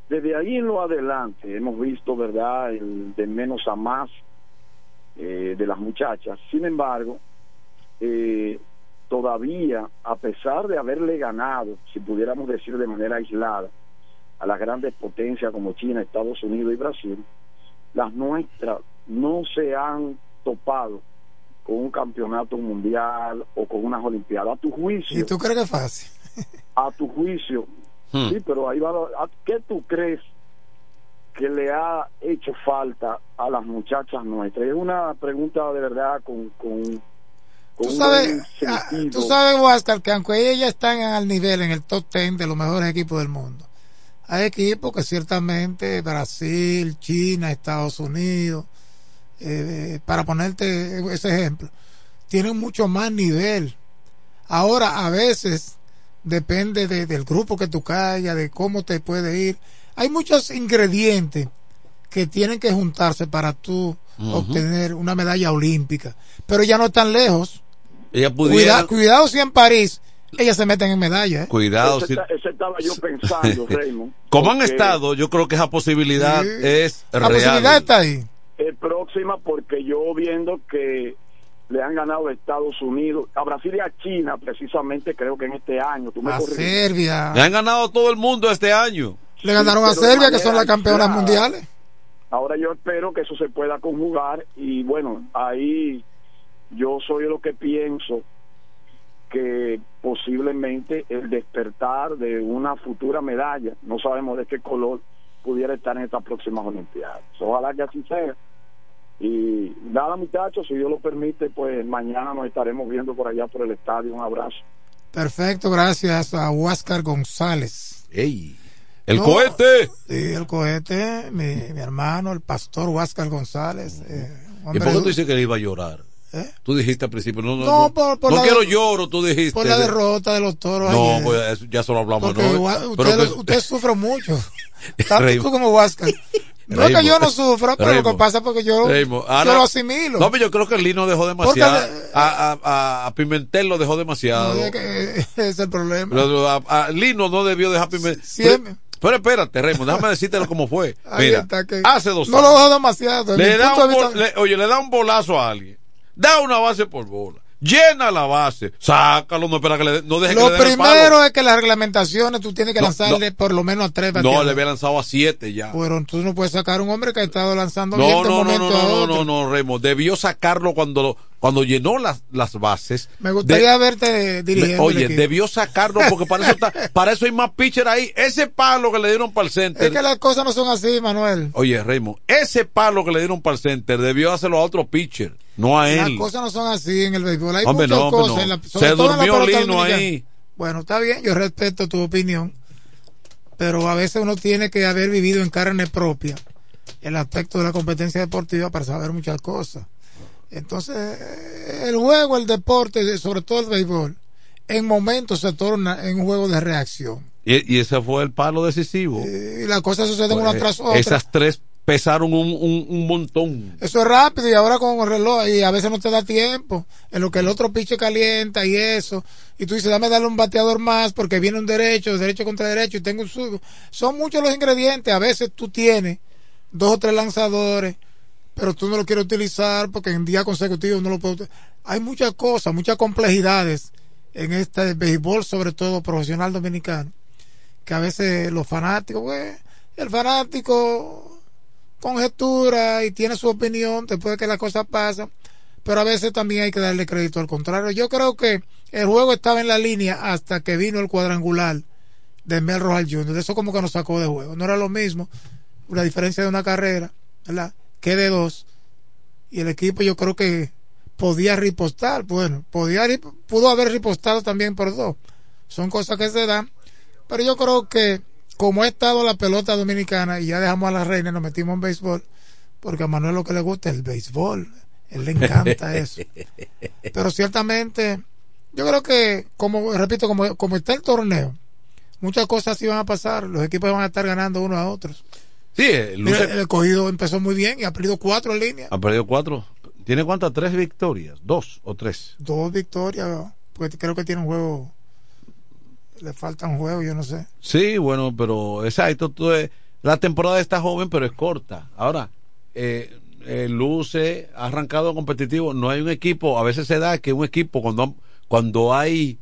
desde ahí en lo adelante hemos visto verdad el de menos a más eh, de las muchachas sin embargo eh, todavía a pesar de haberle ganado si pudiéramos decir de manera aislada a las grandes potencias como China, Estados Unidos y Brasil, las nuestras no se han topado con un campeonato mundial o con unas olimpiadas. A tu juicio, ¿Y tú crees que es fácil? a tu juicio, Hmm. sí, pero ahí va, ¿a ¿qué tú crees que le ha hecho falta a las muchachas nuestras? Es una pregunta de verdad con... con con Tú un sabes, ah, sentido. tú sabes, Huáscar, que aunque ellas están al nivel, en el top 10 de los mejores equipos del mundo, hay equipos que ciertamente Brasil, China, Estados Unidos, eh, para ponerte ese ejemplo, tienen mucho más nivel. Ahora, a veces, depende de- del grupo que tú caigas, de cómo te puede ir. Hay muchos ingredientes que tienen que juntarse para tú obtener una medalla olímpica. Pero ya no están lejos. Ella Cuida- pudiera. cuidado si en París ellas se meten en medalla. ¿eh? Cuidado. Ese si- está- ese estaba yo pensando, Raymond. Como han estado, yo creo que esa posibilidad es La real. posibilidad está ahí. es próxima porque yo viendo que le han ganado a Estados Unidos, a Brasil y a China precisamente creo que en este año. Tú me A corriges. Serbia. Le han ganado todo el mundo este año. Le ganaron a Serbia, que son las campeonas mundiales. Ahora yo espero que eso se pueda conjugar y bueno, ahí yo soy lo que pienso que posiblemente el despertar de una futura medalla, no sabemos de qué color, pudiera estar en estas próximas Olimpiadas. Ojalá que así sea. Y nada, muchachos, si Dios lo permite, pues mañana nos estaremos viendo por allá por el estadio. Un abrazo. Perfecto, gracias a Huáscar González. ¡Ey! ¡El No, cohete! Sí, el cohete, mi, mi hermano, el pastor Huáscar González. eh, ¿Y por qué tú dices que él iba a llorar? ¿Eh? Tú dijiste al principio, no, no, No, no, por- por no la quiero lloro, tú dijiste. por la de- derrota de los toros No, ayer. pues ya solo hablamos, Porque ¿no? Gua- Pero usted, que- usted sufre mucho. Tanto tú como Huáscar. No es que yo no sufra, pero lo que pasa es porque yo, Raymond, yo ahora- lo asimilo. No, pero yo creo que el Lino dejó demasiado. Porque- a, a, a- Pimentel lo dejó demasiado. No, es que ese es el problema. Lo- a, Lino no debió dejar Pimentel. Siempre. Pero, pero espérate, Raymond, déjame decírtelo cómo fue. Mira, está, que hace dos no años. lo dejo demasiado. le da un le- oye, le da un bolazo a alguien. Da una base por bola. llena la base, sácalo, no espera que le, no deje Lo que le den primero es que las reglamentaciones tú tienes que No, lanzarle no. por lo menos a tres No, bateadores. le había lanzado a siete ya. Pero tú no puedes sacar a un hombre que ha estado lanzando bien No, de un no, no, momento no, a no, otro. no, no, Remo. Debió sacarlo cuando, cuando llenó las, las bases. Me gustaría De- verte dirigiendo. Oye, debió sacarlo porque para eso, está- para eso hay más pitcher ahí. Ese palo que le dieron para el center. Es que las cosas no son así, Manuel. Oye, Raymond, ese palo que le dieron para el center debió hacerlo a otro pitcher, no a Las cosas no son así en el béisbol. Hay Hombre, muchas no, cosas. no. en la- sobre Se todo en la Lino ahí. Bueno, está bien, yo respeto tu opinión. Pero a veces uno tiene que haber vivido en carne propia el aspecto de la competencia deportiva para saber muchas cosas. Entonces, eh, el juego, el deporte, de- sobre todo el béisbol, en momentos se torna en un juego de reacción. Y, y ese fue el palo decisivo. Y las cosas suceden una Pues, tras otra. Esas tres pesaron un, un, montón. Eso es rápido y ahora con el reloj y a veces no te da tiempo en lo que el otro piche calienta y eso y tú dices dame darle un bateador más porque viene un derecho, derecho contra derecho y tengo un zurdo. Son muchos los ingredientes, a veces tú tienes dos o tres lanzadores pero tú no lo quieres utilizar porque en día consecutivo no lo puedes utilizar. Hay muchas cosas, muchas complejidades en este béisbol, sobre todo profesional dominicano, que a veces los fanáticos, pues, el fanático conjetura y tiene su opinión después de que las cosas pasan, pero a veces también hay que darle crédito al contrario. Yo creo que el juego estaba en la línea hasta que vino el cuadrangular de Mel Rojas Jr. Eso como que nos sacó de juego. No era lo mismo la diferencia de una carrera, ¿verdad? Que de dos. Y el equipo yo creo que podía ripostar. Bueno, podía, pudo haber ripostado también por dos. Son cosas que se dan. Pero yo creo que como ha estado la pelota dominicana y ya dejamos a la reina y nos metimos en béisbol, porque a Manuel lo que le gusta es el béisbol. Él le encanta eso. Pero ciertamente, yo creo que, como repito, como, como está el torneo, muchas cosas iban a pasar. Los equipos van a estar ganando unos a otros. Sí, el Mira, el escogido empezó muy bien y ha perdido cuatro en línea. ha perdido cuatro. ¿Tiene cuántas? ¿Tres victorias? ¿Dos o tres? Dos victorias, pues creo que tiene un juego. Le falta un juego, yo no sé. Sí, bueno, pero exacto. Tú, eh, la temporada está joven, pero es corta. Ahora, eh, eh, Luce ha arrancado competitivo. No hay un equipo, a veces se da que un equipo, cuando, cuando hay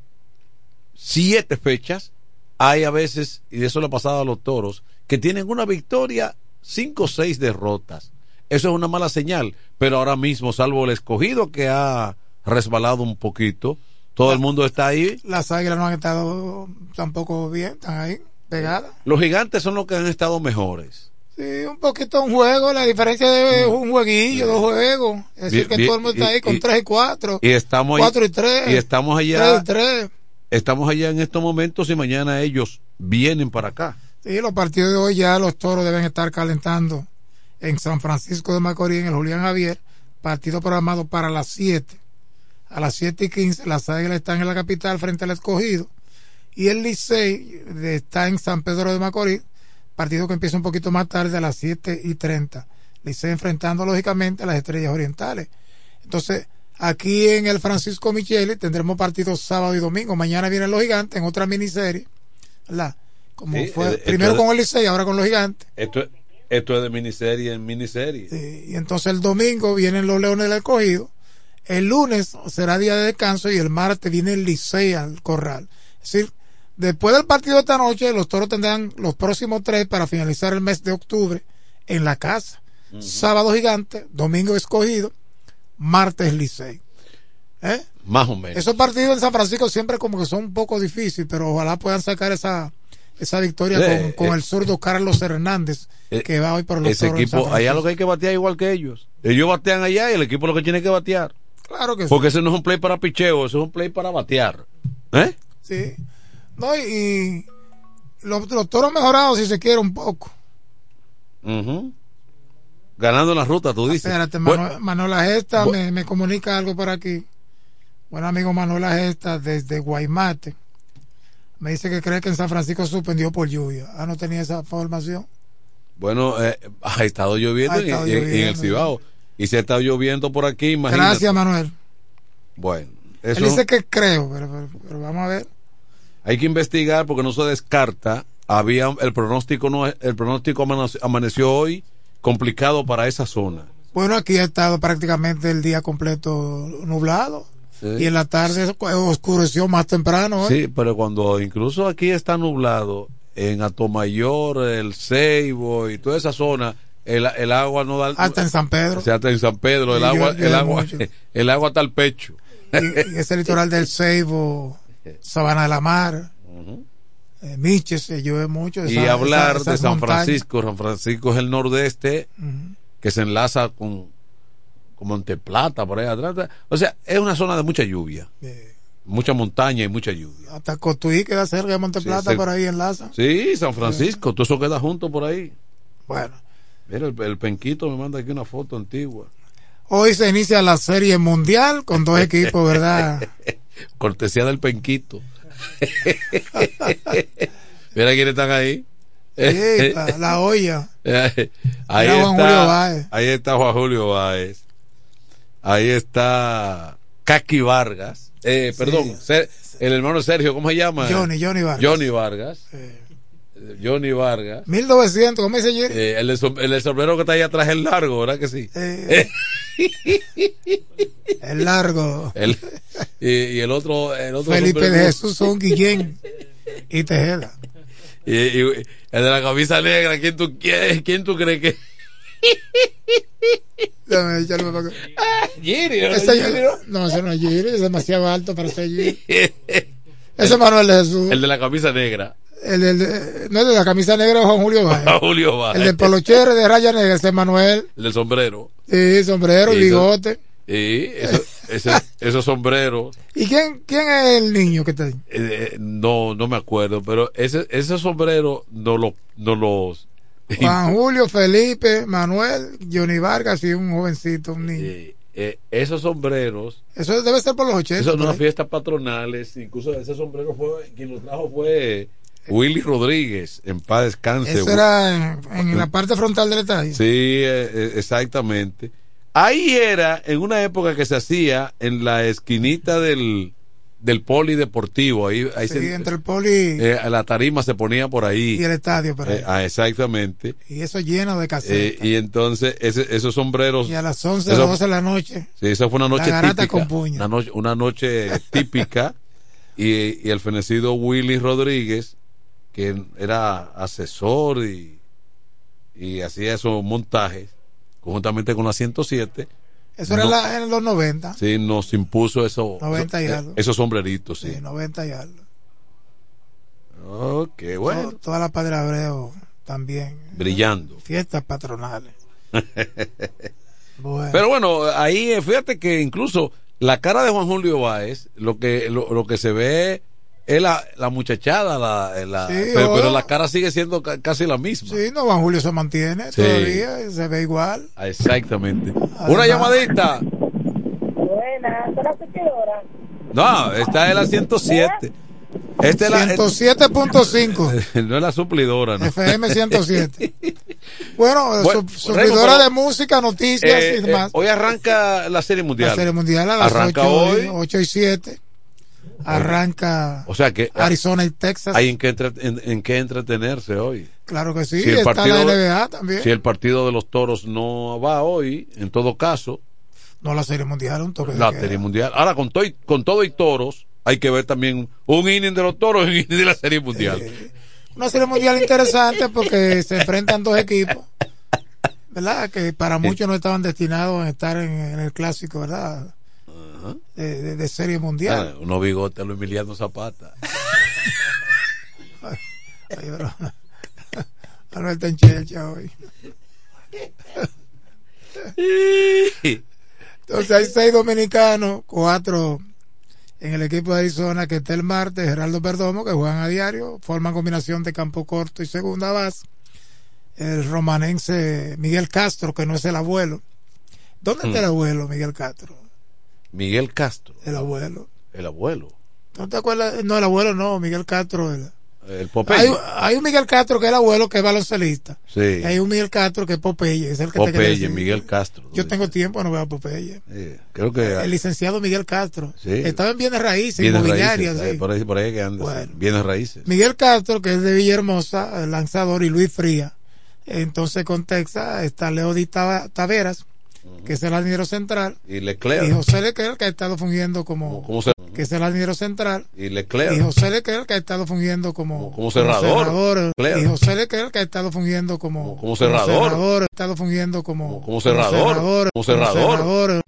siete fechas, hay a veces, y eso le ha pasado a los toros, que tienen una victoria, cinco o seis derrotas. Eso es una mala señal, pero ahora mismo, salvo el escogido que ha resbalado un poquito, todo el mundo está ahí. Las águilas no han estado tampoco bien, están ahí, pegadas. Los gigantes son los que han estado mejores. Sí, un poquito un juego, la diferencia de un jueguillo, dos juegos. Es decir, que bien, todo el mundo está y- ahí con y- tres y cuatro. Y estamos ahí- Cuatro y tres. Y estamos Tres allá. y tres. Estamos allá en estos momentos y mañana ellos vienen para acá. Sí, los partidos de hoy ya los toros deben estar calentando en San Francisco de Macorís, en el Julián Javier. Partido programado para las 7. A las 7 y 15 las águilas están en la capital frente al escogido. Y el Licey está en San Pedro de Macorís. Partido que empieza un poquito más tarde a las 7 y 30. Licey enfrentando lógicamente a las estrellas orientales. Entonces, aquí en el Francisco Micheli tendremos partidos sábado y domingo. Mañana vienen los gigantes en otra miniserie. ¿verdad? Como Sí, fue eh, esto primero es- con el Licey, ahora con los gigantes. Esto, esto es de miniserie en miniserie. Y entonces el domingo vienen los Leones del Escogido. El lunes será día de descanso y el martes viene el Licey al Corral. Es decir, después del partido de esta noche, los toros tendrán los próximos tres para finalizar el mes de octubre en la casa. Sábado gigante, domingo escogido, martes Licey. ¿Eh? Más o menos. Esos partidos en San Francisco siempre como que son un poco difíciles, pero ojalá puedan sacar esa, esa victoria Eh, con, con eh. el zurdo Carlos Hernández, Eh, que va hoy por los Ese toros equipo, allá lo que hay que batear igual que ellos. Ellos batean allá y el equipo lo que tiene que batear. Claro que sí. Porque ese no es un play para picheo, ese es un play para batear. ¿Eh? Sí. No, y, y los, los toros mejorados, si se quiere, un poco. Ujú. Ganando la ruta, tú dices. Espérate, Bueno, Manuel, Manuela Gesta me, me comunica algo por aquí. Buen amigo Manuela Gesta desde Guaymate. Me dice que cree que en San Francisco suspendió por lluvia. Ah, no tenía esa formación. Bueno, eh, ha estado lloviendo, Ha en- estado en, en el lloviendo, Cibao. Y se ha estado lloviendo por aquí, imagínate. Gracias, Manuel. Bueno, Él eso dice que creo, pero, pero- pero vamos a ver. hay que investigar porque no se descarta. Había el pronóstico no el pronóstico amane- amaneció hoy complicado para esa zona. Bueno, aquí ha estado prácticamente el día completo nublado. y en la tarde oscureció más temprano. ¿eh? Sí, pero cuando incluso aquí está nublado, en Atomayor, el Ceibo y toda esa zona, el, el agua no da. Hasta en San Pedro. O sea, hasta en San Pedro, el agua, yo- el agua, mucho. el agua está al pecho. y, y ese litoral del Ceibo, Sabana de la Mar, eh, Miches, se llueve mucho. y hablar esa- de San montañas. Francisco, San Francisco es el nordeste que se enlaza con, con Monteplata, por ahí atrás. O sea, es una zona de mucha lluvia. Mucha montaña y mucha lluvia. Hasta Cotuí queda cerca de Monteplata, Sí, por ahí enlaza. Sí, San Francisco, todo eso queda junto por ahí. Bueno, Mira, el, el penquito me manda aquí una foto antigua. hoy se inicia la Serie Mundial con dos equipos, ¿verdad? Cortesía del penquito. Mira quiénes están ahí. La, la olla. ahí Era Juan Julio está, ahí está Juan Julio Báez. Ahí está Kaki Vargas. Eh, perdón, el hermano Sergio, ¿cómo se llama? Johnny, Johnny Vargas. Johnny Vargas. Eh, Johnny Vargas. 1900, ¿cómo dice Jerry? Eh, el, el sombrero que está ahí atrás es largo, ¿verdad que sí? Eh, el largo. El- y, y el otro, el otro Felipe sombrero- de Jesús son Guillén y Tejeda. Y, y el de la camisa negra, ¿quién tú, quién, quién tú crees que Déjame echarle para acá. Giri, ¿no? Ese- Giri, ¿no? no, ese no es Giri, es demasiado alto para ser Giri. Ese es Manuel de Jesús. El de la camisa negra. El, de- no es de la camisa negra, Juan Julio Báez. El del polocher de raya negra, ese es Manuel. El del sombrero. Sí, sombrero, Y bigote. Y eso- ese- esos sombreros, ¿Y quién, quién es el niño que está ahí? eh, no, no me acuerdo, pero ese, esos sombreros no, lo, no los. Juan Julio, Felipe, Manuel, Johnny Vargas y un jovencito, un niño. eh, esos sombreros, Eso debe ser por los 80. esas son unas fiestas patronales, incluso ese sombrero fue, quien lo trajo fue Willy Rodríguez, en paz descanse. Eso era en, en la parte frontal del estadio. Sí, eh, eh, exactamente. Ahí era en una época que se hacía en la esquinita del, del polideportivo. Ahí, ahí Sí, se- entre el poli eh, la tarima se ponía por ahí. y el estadio. Por ahí. Eh, ah, exactamente. y eso lleno de Eh, casetas. y entonces ese- esos sombreros. y a las 11 eso- 12 de la noche. Sí, esa fue una noche La típica. con puño. Una noche, una noche típica. Y, y el fenecido Willy Rodríguez, que era asesor y, y hacía esos montajes, conjuntamente con la 107. Eso era no- en la- en los 90. Sí, nos impuso eso, 90 y algo. esos sombreritos, sí. Sí, 90 y algo. Ok, bueno. To- toda la Padre Abreu también. Brillando. Fiestas patronales. Bueno. Pero bueno, ahí eh, fíjate que incluso la cara de Juan Julio Báez, lo que, lo, lo que se ve es la, la muchachada, la, la- Sí, pero, pero la cara sigue siendo ca- casi la misma. Sí, no, Juan Julio se mantiene Sí. todavía, se ve igual. Ah, Exactamente. Además- Una llamadita. Buenas, ¿son las suplidoras? No, esta es la 107. Esta es la, 107.5 no es la suplidora, ¿no? FM 107. Bueno, Bueno, su- suplidora Raymond, de música, noticias Eh, y eh, demás. hoy arranca la Serie Mundial. La Serie Mundial a las Arranca 8, hoy. 8 y 7. Arranca O sea que Arizona y Texas. hay en qué, en, en qué entretenerse hoy. Claro que sí. Si el está partido- la NBA también. Si el partido de los toros no va hoy, en todo caso, No, la Serie Mundial, un toque de la queda. Serie Mundial. Ahora, con, todo y- con todo y toros, hay que ver también un inning de los toros y un inning de la Serie Mundial. Una Serie Mundial interesante porque se enfrentan dos equipos. ¿Verdad? Que para muchos no estaban destinados a estar en, en el clásico, ¿verdad? De, de- de Serie Mundial. Ah, unos bigotes a lo Emiliano Zapata. Ay, bro. Manuel está en chelcha hoy. Entonces hay seis dominicanos, cuatro en el equipo de Arizona, que está el martes, Geraldo Perdomo, que juegan a diario, forman combinación de campo corto y segunda base. El romanense Miguel Castro, que no es el abuelo. ¿Dónde está el Hmm. abuelo, Miguel Castro? Miguel Castro, El abuelo. el abuelo, ¿No te acuerdas? No, el abuelo no, Miguel Castro. el- el Popeye. Hay, hay un Miguel Castro que es el abuelo que es baloncelista. Sí. Y hay un Miguel Castro que es Popeye. Es el que Popeye. Miguel Castro. Yo tengo tiempo, no veo a Popeye. Sí, creo que El licenciado Miguel Castro. Sí. Estaba en bienes raíces, bienes inmobiliarias. raíces, sí. eh, por ahí, por ahí que anda, Bueno. sí, bienes raíces. Miguel Castro, que es de Villahermosa, el lanzador, y Luis Fría. Entonces con Texas está Leo Di Que es el dinero central, y Leclerc, y José Leclerc que ha estado fungiendo como, como cer- que es el dinero central, y Leclerc, y José Leclerc que ha estado fungiendo como, como cerrador, Leclerc. y José Leclerc que ha estado fungiendo como, como cerrador. ha estado fungiendo como, como cerrador, como cerrador,